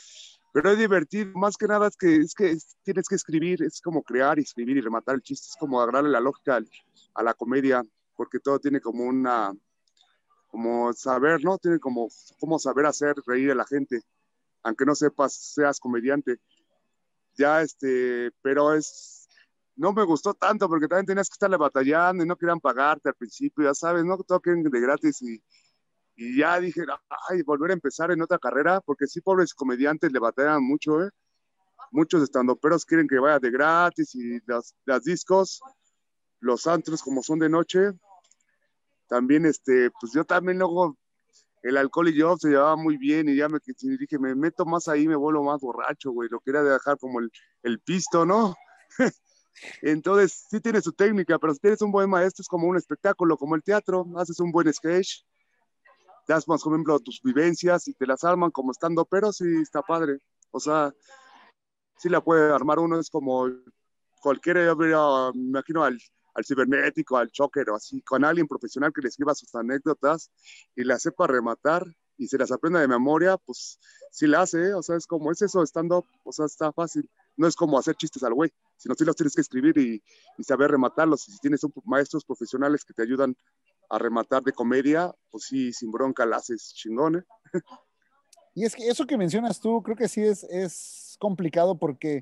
pero es divertido. Más que nada es que, es que tienes que escribir, es como crear y escribir y rematar el chiste, es como agarrarle la lógica a la comedia, porque todo tiene como una como saber, ¿no? Tiene como, como saber hacer reír a la gente, aunque no sepas, seas comediante. Ya, este, pero es, no me gustó tanto porque también tenías que estarle batallando y no querían pagarte al principio, ya sabes, no toquen de gratis y, y ya dije, ay, volver a empezar en otra carrera, porque sí, pobres comediantes le batallan mucho, ¿eh? Muchos estandoperos quieren que vaya de gratis y las, las discos, los antros como son de noche, también, este, pues yo también luego, el alcohol y yo se llevaba muy bien y ya me dije, me meto más ahí, me vuelvo más borracho, güey, lo quería dejar como el, el pisto, ¿no? *laughs* Entonces, sí tiene su técnica, pero si tienes un buen maestro es como un espectáculo, como el teatro, haces un buen sketch, das más, por ejemplo, tus vivencias y te las arman como estando, pero sí está padre. O sea, sí la puede armar uno, es como cualquiera, yo me imagino al al cibernético, al choker o así, con alguien profesional que le escriba sus anécdotas y la sepa rematar y se las aprenda de memoria, pues sí la hace, ¿eh? o sea, es como es eso, estando, o sea, está fácil. no es como hacer chistes al güey, sino sí los tienes que escribir y, y saber rematarlos. Y si tienes un, maestros profesionales que te ayudan a rematar de comedia, pues sí, sin bronca la haces chingón, ¿eh? Y es que eso que mencionas tú, creo que sí es, es complicado porque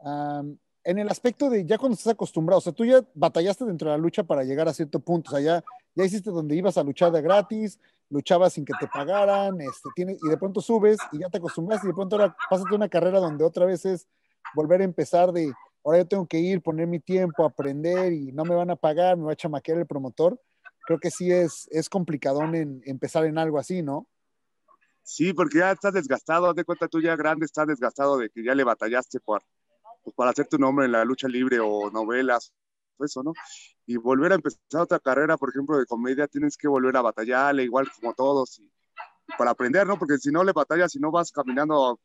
um, en el aspecto de ya cuando estás acostumbrado, o sea, tú ya batallaste dentro de la lucha para llegar a cierto punto, o sea, ya, ya hiciste donde ibas a luchar de gratis, luchabas sin que te pagaran, este, y de pronto subes y ya te acostumbras y de pronto ahora pásate una carrera donde otra vez es volver a empezar de, ahora yo tengo que ir, poner mi tiempo, aprender y no me van a pagar, me va a chamaquear el promotor. Creo que sí es, es complicadón en empezar en algo así, ¿no? Sí, porque ya estás desgastado, de cuenta tú ya grande, estás desgastado de que ya le batallaste por, pues, para hacer tu nombre en la lucha libre o novelas, eso, ¿no? Y volver a empezar otra carrera, por ejemplo, de comedia, tienes que volver a batallarle igual como todos y, para aprender, ¿no? Porque si no le batallas, si no vas caminando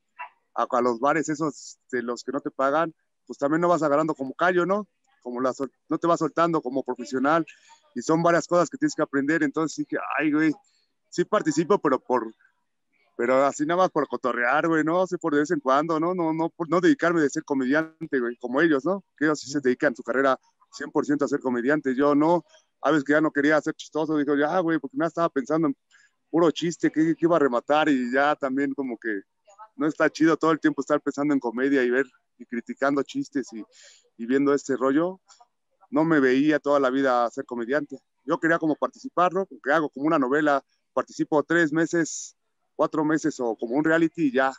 a, a, los bares esos de los que no te pagan, pues también no vas agarrando como callo, ¿no? Como la, no te vas soltando como profesional y son varias cosas que tienes que aprender, entonces sí que, ay, güey, sí participo, pero por, pero así nada más por cotorrear, güey, ¿no? sé por de vez en cuando, ¿no? No, no, por no dedicarme de ser comediante, güey, como ellos, ¿no? Que ellos sí se dedican su carrera 100% a ser comediante, yo no, a veces que ya no quería ser chistoso, dijo, ya, güey, porque nada estaba pensando en puro chiste, que, iba a rematar y ya también como que no está chido todo el tiempo estar pensando en comedia y ver y criticando chistes y, y viendo este rollo, no me veía toda la vida ser comediante. Yo quería como participar, ¿no? Que hago como una novela, participo tres meses cuatro meses o como un reality y ya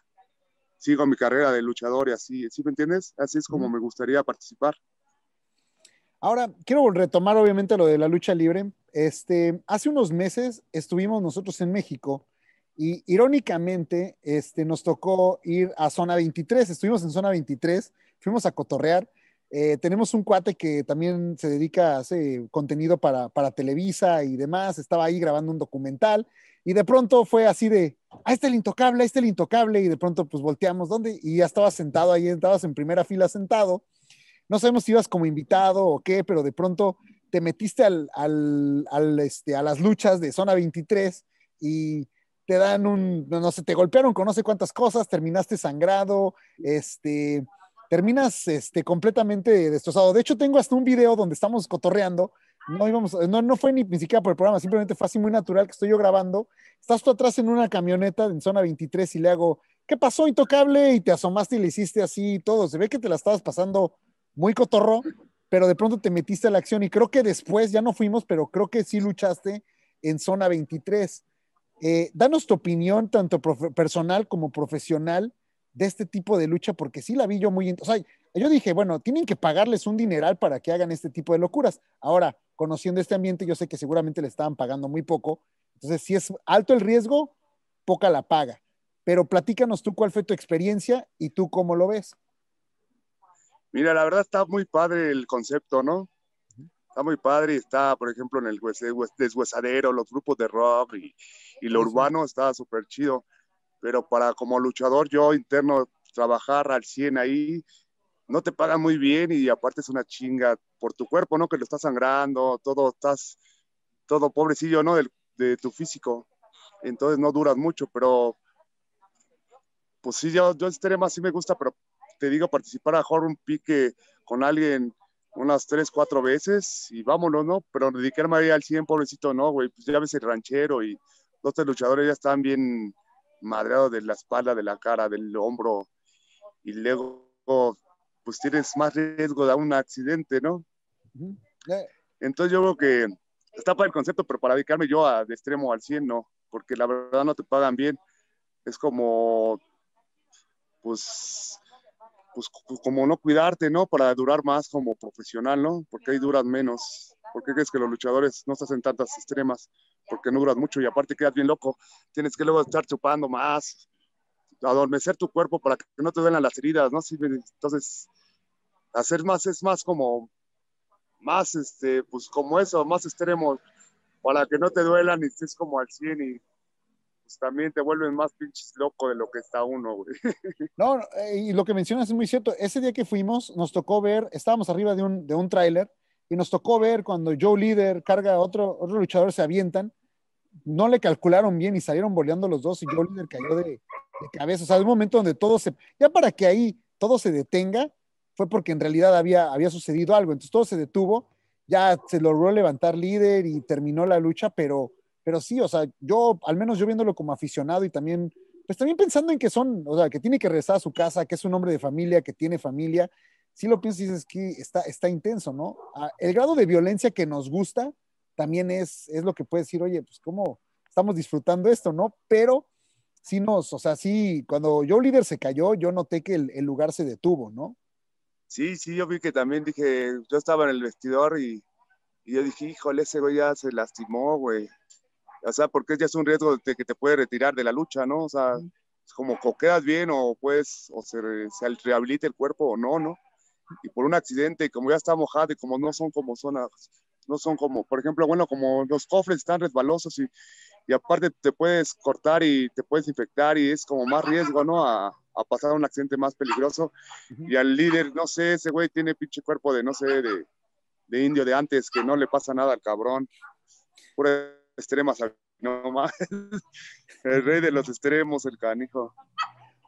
sigo mi carrera de luchador y así, ¿sí me entiendes? Así es como me gustaría participar. Ahora, quiero retomar obviamente lo de la lucha libre. Este, hace unos meses estuvimos nosotros en México y irónicamente este, nos tocó ir a zona 23, estuvimos en zona 23, fuimos a cotorrear. Eh, tenemos un cuate que también se dedica a hacer contenido para, para Televisa y demás, estaba ahí grabando un documental y de pronto fue así de, ah, este el intocable, este el intocable, y de pronto pues volteamos, ¿dónde? Y ya estabas sentado ahí, estabas en primera fila sentado. No sabemos si ibas como invitado o qué, pero de pronto te metiste al, al, al este, a las luchas de zona 23 y te dan un, no sé, te golpearon con no sé cuántas cosas, terminaste sangrado, este, terminas este, completamente destrozado. De hecho, tengo hasta un video donde estamos cotorreando no íbamos, no, no fue ni, ni siquiera por el programa, simplemente fue así muy natural que estoy yo grabando. Estás tú atrás en una camioneta en zona 23 y le hago, ¿qué pasó, intocable? Y te asomaste y le hiciste así y todo. Se ve que te la estabas pasando muy cotorro, pero de pronto te metiste a la acción y creo que después ya no fuimos, pero creo que sí luchaste en zona 23. Eh, danos tu opinión, tanto personal como profesional, de este tipo de lucha, porque sí la vi yo muy... O sea, yo dije, bueno, tienen que pagarles un dineral para que hagan este tipo de locuras. Ahora, conociendo este ambiente, yo sé que seguramente le estaban pagando muy poco. Entonces, si es alto el riesgo, poca la paga. Pero platícanos tú cuál fue tu experiencia y tú cómo lo ves. Mira, la verdad está muy padre el concepto, ¿no? Está muy padre y está, por ejemplo, en el deshuesadero, los grupos de rock y, y lo urbano está súper chido. Pero para como luchador yo interno, trabajar al 100 ahí, no te pagan muy bien y aparte es una chinga por tu cuerpo, ¿no? Que lo estás sangrando, todo estás, todo pobrecillo, ¿no? De, de tu físico. Entonces no duras mucho, pero pues sí, yo, yo este sí me gusta, pero te digo, participar a jugar un pique con alguien unas tres, cuatro veces y vámonos, ¿no? Pero dedicarme ahí al 100, pobrecito, no, güey, pues ya ves el ranchero y los tres luchadores ya están bien madreados de la espalda, de la cara, del hombro y luego pues tienes más riesgo de un accidente, ¿no? Entonces yo creo que está para el concepto, pero para dedicarme yo a, de extremo al 100, no, porque la verdad no te pagan bien. Es como, pues, pues como no cuidarte, ¿no? Para durar más como profesional, ¿no? Porque ahí duras menos. ¿Por qué crees que los luchadores no se hacen tantas extremas? Porque no duras mucho y aparte quedas bien loco. Tienes que luego estar chupando más, adormecer tu cuerpo para que no te duelan las heridas, ¿no? entonces, hacer más es más como más, este, pues como eso, más extremo, para que no te duelan y estés como al 100 y pues también te vuelven más pinches loco de lo que está uno, güey. *laughs* No, eh, y lo que mencionas es muy cierto. Ese día que fuimos, nos tocó ver, estábamos arriba de un, de un tráiler y nos tocó ver cuando Joe Líder carga a otro, otro luchador, se avientan, no le calcularon bien y salieron boleando los dos y Joe Líder cayó de, de cabeza. O sea, de un momento donde todo se... Ya para que ahí todo se detenga fue porque en realidad había, había sucedido algo. Entonces todo se detuvo, ya se logró levantar líder y terminó la lucha, pero, pero sí, o sea, yo, al menos yo viéndolo como aficionado y también, pues también pensando en que son, o sea, que tiene que regresar a su casa, que es un hombre de familia, que tiene familia, sí lo piensas y dices que está, está intenso, ¿no? Ah, el grado de violencia que nos gusta también es, es lo que puede decir, oye, pues cómo estamos disfrutando esto, ¿no? Pero sí nos, o sea, sí, cuando Joe Líder se cayó, yo noté que el, el lugar se detuvo, ¿no? Sí, sí, yo vi que también dije, yo estaba en el vestidor y, y yo dije, híjole, ese güey ya se lastimó, güey. O sea, porque ya es un riesgo de que te puede retirar de la lucha, ¿no? O sea, es como o quedas bien o pues, o se, se rehabilita el cuerpo o no, ¿no? Y por un accidente, como ya está mojado y como no son como zonas, no son como, por ejemplo, bueno, como los cofres están resbalosos y, y aparte te puedes cortar y te puedes infectar y es como más riesgo, ¿no? A, a pasar un accidente más peligroso. Y al líder, no sé, ese güey tiene pinche cuerpo de, no sé, de, de indio de antes, que no le pasa nada al cabrón. Pura extremas, no más. *laughs* El rey de los extremos, el canijo.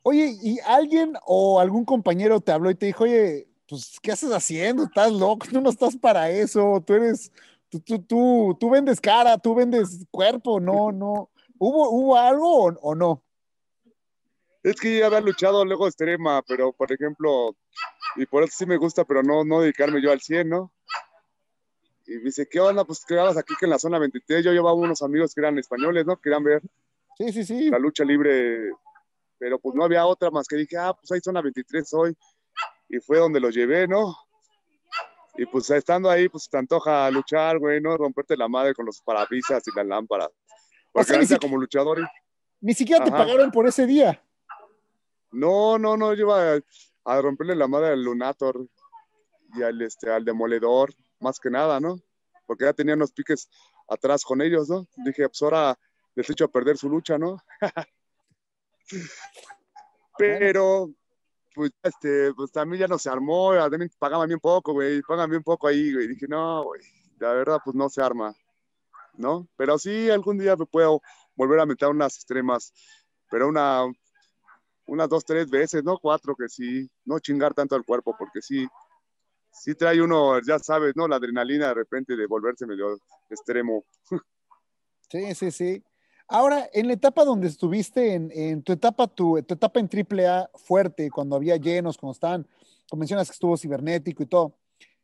Oye, ¿y alguien o algún compañero te habló y te dijo, oye, pues, ¿qué haces haciendo? Estás loco, tú no estás para eso, tú eres, tú, tú, tú, tú vendes cara, tú vendes cuerpo, no, no. ¿Hubo, hubo algo o, o no? Es que ya había luchado luego extrema, pero por ejemplo, y por eso sí me gusta, pero no, no dedicarme yo al 100, ¿no? Y me dice, ¿qué onda? Pues quedabas aquí que en la zona 23 yo llevaba unos amigos que eran españoles, ¿no? Querían ver Sí, sí, sí. la lucha libre, pero pues no había otra más que dije, ah, pues hay zona 23 hoy. Y fue donde los llevé, ¿no? Y pues estando ahí, pues te antoja luchar, güey, ¿no? Romperte la madre con los parabrisas y las lámparas. Porque sea, ahorita siquiera- como luchador, Ni siquiera te pagaron por ese día. no, no, no, yo iba a, a romperle la madre al Lunator y al, este, al Demoledor, más que nada, ¿no? Porque ya tenían los piques atrás con ellos, ¿no? Dije, pues ahora les echo a perder su lucha, ¿no? *laughs* Pero, pues, este, pues también ya no se armó, también pagaban bien poco, güey, pagan bien poco ahí, güey. Dije, no, güey, la verdad, pues no se arma, ¿no? Pero sí, algún día me puedo volver a meter unas extremas, pero una, unas dos, tres veces, ¿no? Cuatro, que sí, no chingar tanto al cuerpo, porque sí, sí trae uno, ya sabes, ¿no? La adrenalina de repente de volverse medio extremo. Sí, sí, sí. Ahora, en la etapa donde estuviste, en, en tu etapa, tu, tu etapa en AAA fuerte, cuando había llenos, cuando estaban, como mencionas que estuvo cibernético y todo,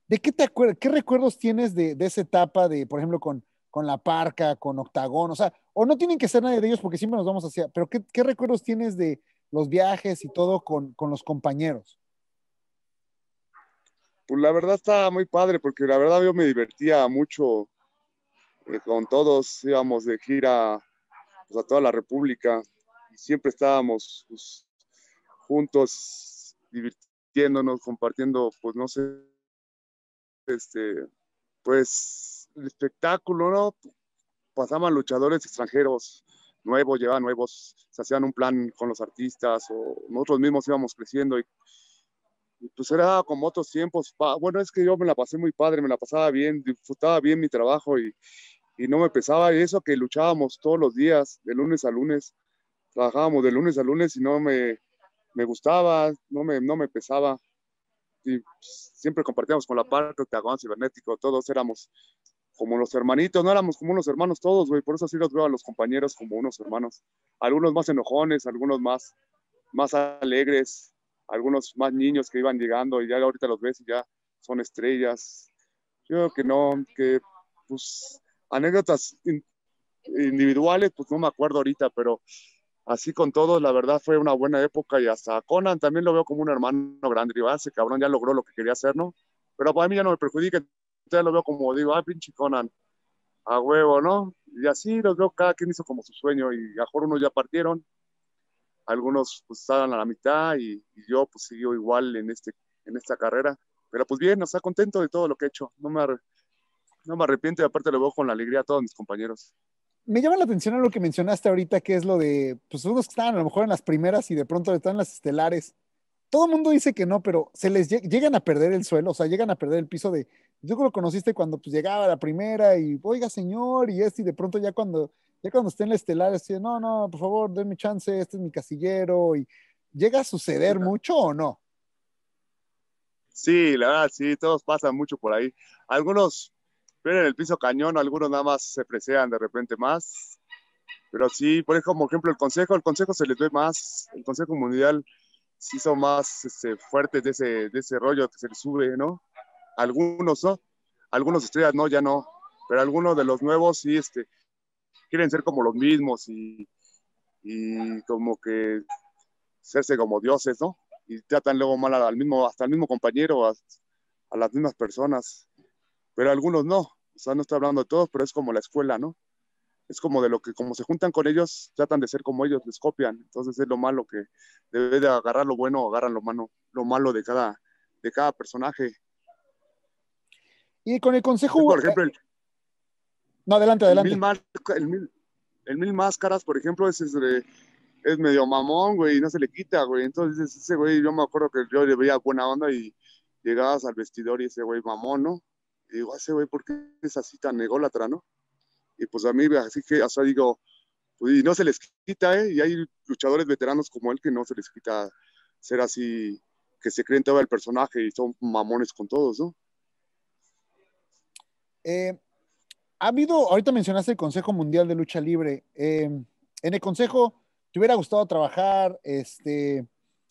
¿de qué te acuerdas? ¿Qué recuerdos tienes de, de esa etapa de, por ejemplo, con, con La Parca, con Octagón? O sea, o no tienen que ser nadie de ellos porque siempre nos vamos hacia, pero ¿qué, qué recuerdos tienes de los viajes y todo con, con los compañeros? Pues la verdad está muy padre, porque la verdad yo me divertía mucho eh, con todos, íbamos de gira pues, a toda la República y siempre estábamos pues, juntos, divirtiéndonos, compartiendo, pues no sé, este, pues el espectáculo, ¿no? Pasaban luchadores extranjeros nuevos, llevaban nuevos, se hacían un plan con los artistas o nosotros mismos íbamos creciendo y y pues era como otros tiempos. Bueno, es que yo me la pasé muy padre, me la pasaba bien, disfrutaba bien mi trabajo y, y no me pesaba. Eso que luchábamos todos los días, de lunes a lunes. Trabajábamos de lunes a lunes y no me, me gustaba, no me, no me pesaba. Y pues, siempre compartíamos con la parte, Octagón, Cibernético, todos éramos como los hermanitos, no éramos como unos hermanos todos, güey. Por eso sí los veo a los compañeros como unos hermanos. Algunos más enojones, algunos más, más alegres, algunos más niños que iban llegando y ya ahorita los ves y ya son estrellas. Yo creo que no, que pues anécdotas in- individuales, pues no me acuerdo ahorita, pero así con todos, la verdad fue una buena época y hasta Conan también lo veo como un hermano grande. Digo, ah, ese cabrón ya logró lo que quería hacer, ¿no? Pero para mí ya no me perjudica, entonces lo veo como, digo, ah, pinche Conan, a huevo, ¿no? Y así los veo, cada quien hizo como su sueño y a mejor unos ya partieron, algunos pues estaban a la mitad y, y yo pues sigo igual en, este, en esta carrera. Pero pues bien, o sea, contento de todo lo que he hecho. No me, no me arrepiento y aparte lo veo con la alegría a todos mis compañeros. Me llama la atención lo que mencionaste ahorita, que es lo de, pues unos que estaban a lo mejor en las primeras y de pronto están en las estelares. Todo el mundo dice que no, pero se les lle- llegan a perder el suelo, o sea, llegan a perder el piso de, yo creo que lo conociste cuando pues llegaba la primera y, oiga señor, y este, y de pronto ya cuando, ya cuando esté en la estelar, así, no, no, por favor, denme chance, este es mi casillero, y llega a suceder mucho o no? Sí, la verdad, sí, todos pasan mucho por ahí. Algunos ven en el piso cañón, algunos nada más se presean de repente más. Pero sí, por ejemplo, el consejo, el consejo se les ve más, el consejo mundial sí son más este, fuertes de ese, de ese rollo que se les sube, ¿no? Algunos, ¿no? Algunos estrellas no, ya no, pero algunos de los nuevos sí, este, quieren ser como los mismos y, y como que hacerse como dioses, ¿no? Y tratan luego mal al mismo, hasta al mismo compañero, a las mismas personas. Pero algunos no, o sea, no estoy hablando de todos, pero es como la escuela, ¿no? Es como de lo que, como se juntan con ellos, tratan de ser como ellos, les copian. Entonces es lo malo que debe de agarrar lo bueno, agarran lo malo, lo malo de cada, de cada personaje. Y con el consejo. Por ejemplo, el, no, adelante, adelante. El mil, el mil, el mil máscaras, por ejemplo, es, es, es, medio mamón, güey, no se le quita, güey. Entonces, ese güey, yo me acuerdo que yo le veía buena onda y llegabas al vestidor y ese güey mamón, ¿no? Digo, ese güey, ¿por qué es así tan ególatra, no? Y pues a mí, así que, sea, digo, pues, y no se les quita, ¿eh? Y hay luchadores veteranos como él que no se les quita ser así, que se creen todo el personaje y son mamones con todos, ¿no? Eh, ha habido, ahorita mencionaste el Consejo Mundial de Lucha Libre. Eh, en el Consejo, ¿te hubiera gustado trabajar? Este,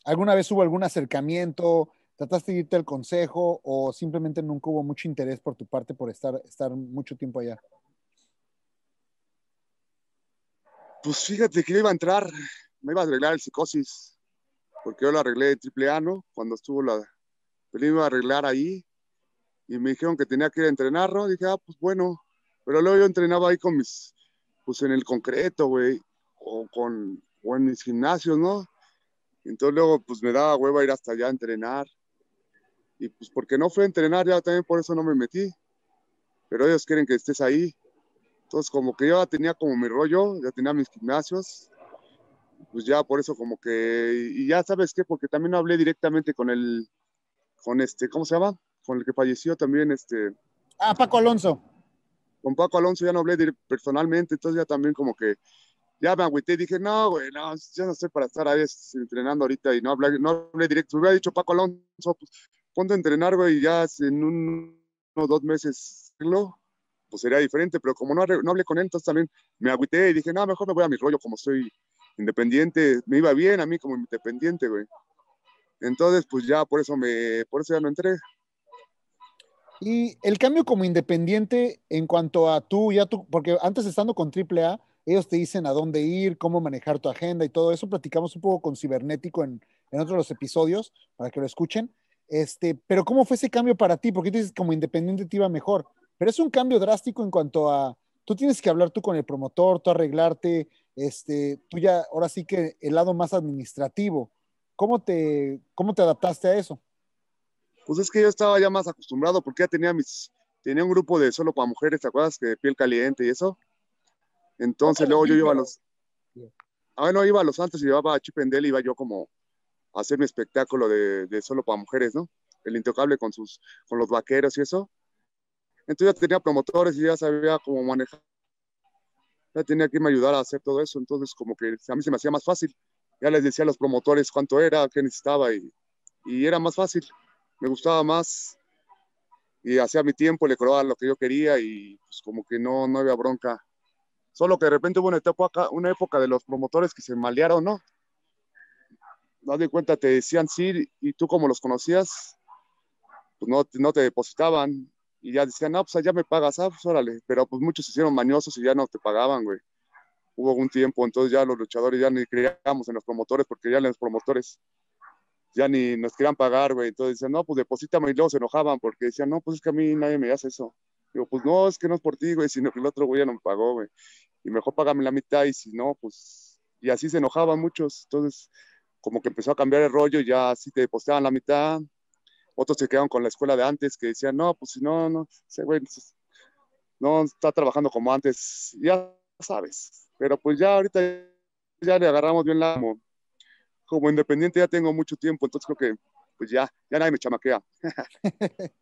¿Alguna vez hubo algún acercamiento? ¿Trataste de irte al Consejo o simplemente nunca hubo mucho interés por tu parte por estar, estar mucho tiempo allá? Pues fíjate que iba a entrar, me iba a arreglar el psicosis, porque yo lo arreglé en triple A, ¿no? Cuando estuvo la, me iba a arreglar ahí y me dijeron que tenía que ir a entrenar, ¿no? Dije, ah, pues bueno, pero luego yo entrenaba ahí con mis, pues en el concreto, güey, o, con, o en mis gimnasios, ¿no? Entonces luego, pues me daba hueva ir hasta allá a entrenar. Y pues porque no fue a entrenar, ya también por eso no me metí. Pero ellos quieren que estés ahí. Entonces, como que yo ya tenía como mi rollo, ya tenía mis gimnasios. Pues ya por eso como que, y ya sabes qué, porque también hablé directamente con el, con este, ¿cómo se llama? Con el que falleció también, este. Ah, Paco Alonso con Paco Alonso ya no hablé personalmente, entonces ya también como que ya me agüité y dije, no, güey, no, yo no estoy para estar ahí entrenando ahorita y no hablé, no hablé directo. Me hubiera dicho Paco Alonso, pues ponte a entrenar, güey, ya en un, unos dos meses, pues sería diferente, pero como no, no hablé con él, entonces también me agüité y dije, no, mejor me voy a mi rollo como soy independiente, me iba bien a mí como independiente, güey. Entonces, pues ya por eso me, por eso ya no entré. Y el cambio como independiente en cuanto a tú, ya tú, porque antes estando con AAA, ellos te dicen a dónde ir, cómo manejar tu agenda y todo eso. Platicamos un poco con Cibernético en, en otros de los episodios para que lo escuchen. Este, pero ¿cómo fue ese cambio para ti? Porque dices como independiente te iba mejor, pero es un cambio drástico en cuanto a, tú tienes que hablar tú con el promotor, tú arreglarte, este, tú ya, ahora sí que el lado más administrativo. ¿Cómo te, cómo te adaptaste a eso? Pues es que yo estaba ya más acostumbrado porque ya tenía mis, tenía un grupo de solo para mujeres, ¿te acuerdas? Que de piel caliente y eso. Entonces luego yo iba a los, ah, bueno, iba a los antes y llevaba a Chip y iba yo como hacer mi espectáculo de, solo para mujeres, ¿no? El intocable con sus, con los vaqueros y eso. Entonces ya tenía promotores y ya sabía cómo manejar. Ya tenía que a ayudar a hacer todo eso. Entonces como que a mí se me hacía más fácil. Ya les decía a los promotores cuánto era, qué necesitaba y, y era más fácil me gustaba más y hacía mi tiempo, le cobraba lo que yo quería y pues como que no, no había bronca. Solo que de repente hubo una época, una época de los promotores que se malearon, ¿no? No de cuenta, te decían sí y tú como los conocías, pues no, no te depositaban y ya decían, no, pues ya me pagas, ah, pues órale. Pero pues muchos se hicieron mañosos y ya no te pagaban, güey. Hubo un tiempo, entonces ya los luchadores ya ni creíamos en los promotores porque ya los promotores ya ni nos querían pagar, güey. Entonces decían, no, pues deposítame y luego se enojaban porque decían, no, pues es que a mí nadie me hace eso. Digo, pues no, es que no es por ti, güey, sino que el otro güey ya no me pagó, güey. Y mejor págame la mitad y si no, pues. Y así se enojaban muchos. Entonces, como que empezó a cambiar el rollo, ya así te depositaban la mitad. Otros se quedaron con la escuela de antes que decían, no, pues si no, no, ese güey no está trabajando como antes, ya sabes. Pero pues ya ahorita ya le agarramos bien la como independiente ya tengo mucho tiempo, entonces creo que pues ya, ya nadie me chamaquea. *laughs*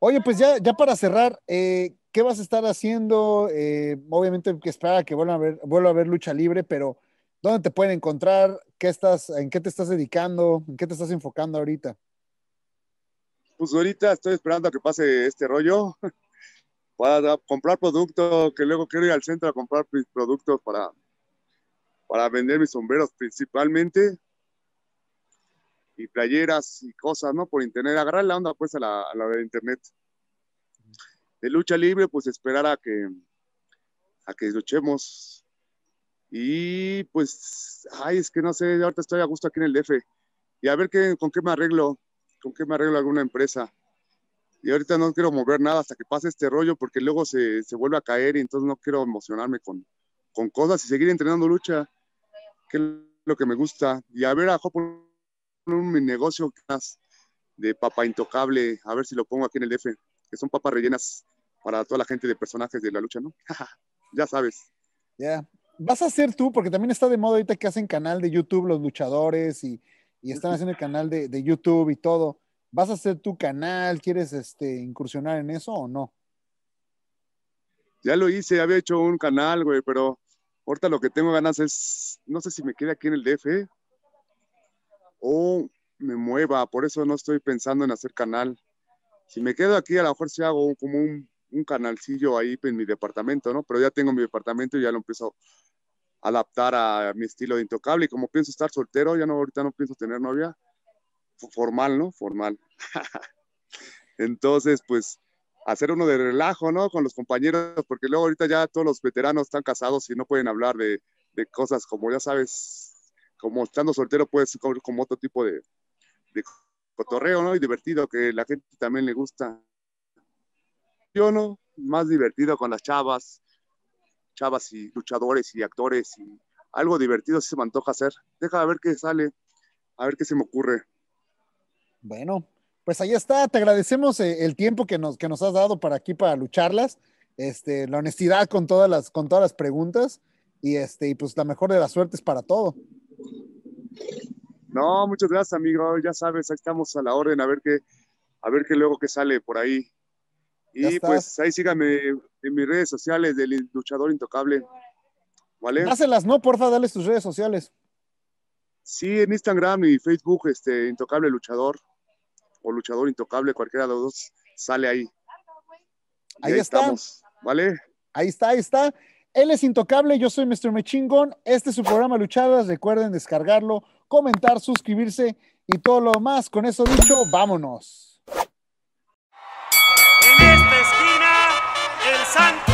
Oye, pues ya, ya para cerrar, eh, ¿qué vas a estar haciendo? Eh, obviamente que esperar que vuelva a, ver, vuelva a ver lucha libre, pero ¿dónde te pueden encontrar? ¿Qué estás, ¿En qué te estás dedicando? ¿En qué te estás enfocando ahorita? Pues ahorita estoy esperando a que pase este rollo *laughs* para comprar productos, que luego quiero ir al centro a comprar productos para, para vender mis sombreros principalmente y playeras y cosas, ¿no? Por internet, agarrar la onda pues a la, a la de internet. De lucha libre, pues esperar a que, a que luchemos. Y pues, ay, es que no sé, ahorita estoy a gusto aquí en el DF. Y a ver qué, con qué me arreglo, con qué me arreglo alguna empresa. Y ahorita no quiero mover nada hasta que pase este rollo, porque luego se, se vuelve a caer y entonces no quiero emocionarme con, con cosas y seguir entrenando lucha, que es lo que me gusta. Y a ver, a por un negocio de papa intocable, a ver si lo pongo aquí en el DF, que son papas rellenas para toda la gente de personajes de la lucha, ¿no? *laughs* ya sabes. Ya. Vas a hacer tú, porque también está de moda ahorita que hacen canal de YouTube los luchadores y, están haciendo el canal de, YouTube y todo. ¿Vas a hacer tu canal? ¿Quieres este, incursionar en eso o no? Ya lo hice, había hecho un canal, güey, pero ahorita lo que tengo ganas es, no sé si me quede aquí en el DF o me mueva, por eso no estoy pensando en hacer canal. Si me quedo aquí, a lo mejor sí hago como un, canalcillo ahí en mi departamento, ¿no? Pero ya tengo mi departamento y ya lo empiezo adaptar a mi estilo de intocable. Y como pienso estar soltero, ya no, ahorita no pienso tener novia, formal, ¿no? Formal. *laughs* Entonces, pues, hacer uno de relajo, ¿no? Con los compañeros, porque luego ahorita ya todos los veteranos están casados y no pueden hablar de, de cosas como, ya sabes, como estando soltero puede ser como, otro tipo de, de, cotorreo, ¿no? Y divertido, que la gente también le gusta. Yo no, más divertido con las chavas, chavas y luchadores y actores y algo divertido si se me antoja hacer. Deja a ver qué sale, a ver qué se me ocurre. Bueno, pues ahí está, te agradecemos eh, el tiempo que nos, que nos has dado para aquí para lucharlas, este, la honestidad con todas las, con todas las preguntas y este, y pues la mejor de las suertes para todo. No, muchas gracias, amigo. Ya sabes, ahí estamos a la orden, a ver qué, a ver qué luego que sale por ahí. Y pues ahí síganme en mis redes sociales del luchador intocable. ¿Vale? Hácelas, ¿no? Porfa, dale tus redes sociales. Sí, en Instagram y Facebook, este, Intocable Luchador o Luchador Intocable, cualquiera de los dos sale ahí. Ahí, ahí está. Estamos, ¿vale? Ahí está, ahí está. Él es intocable, yo soy Mr. Mechingón. Este es su programa Luchadas. Recuerden descargarlo, comentar, suscribirse y todo lo más. Con eso dicho, vámonos. En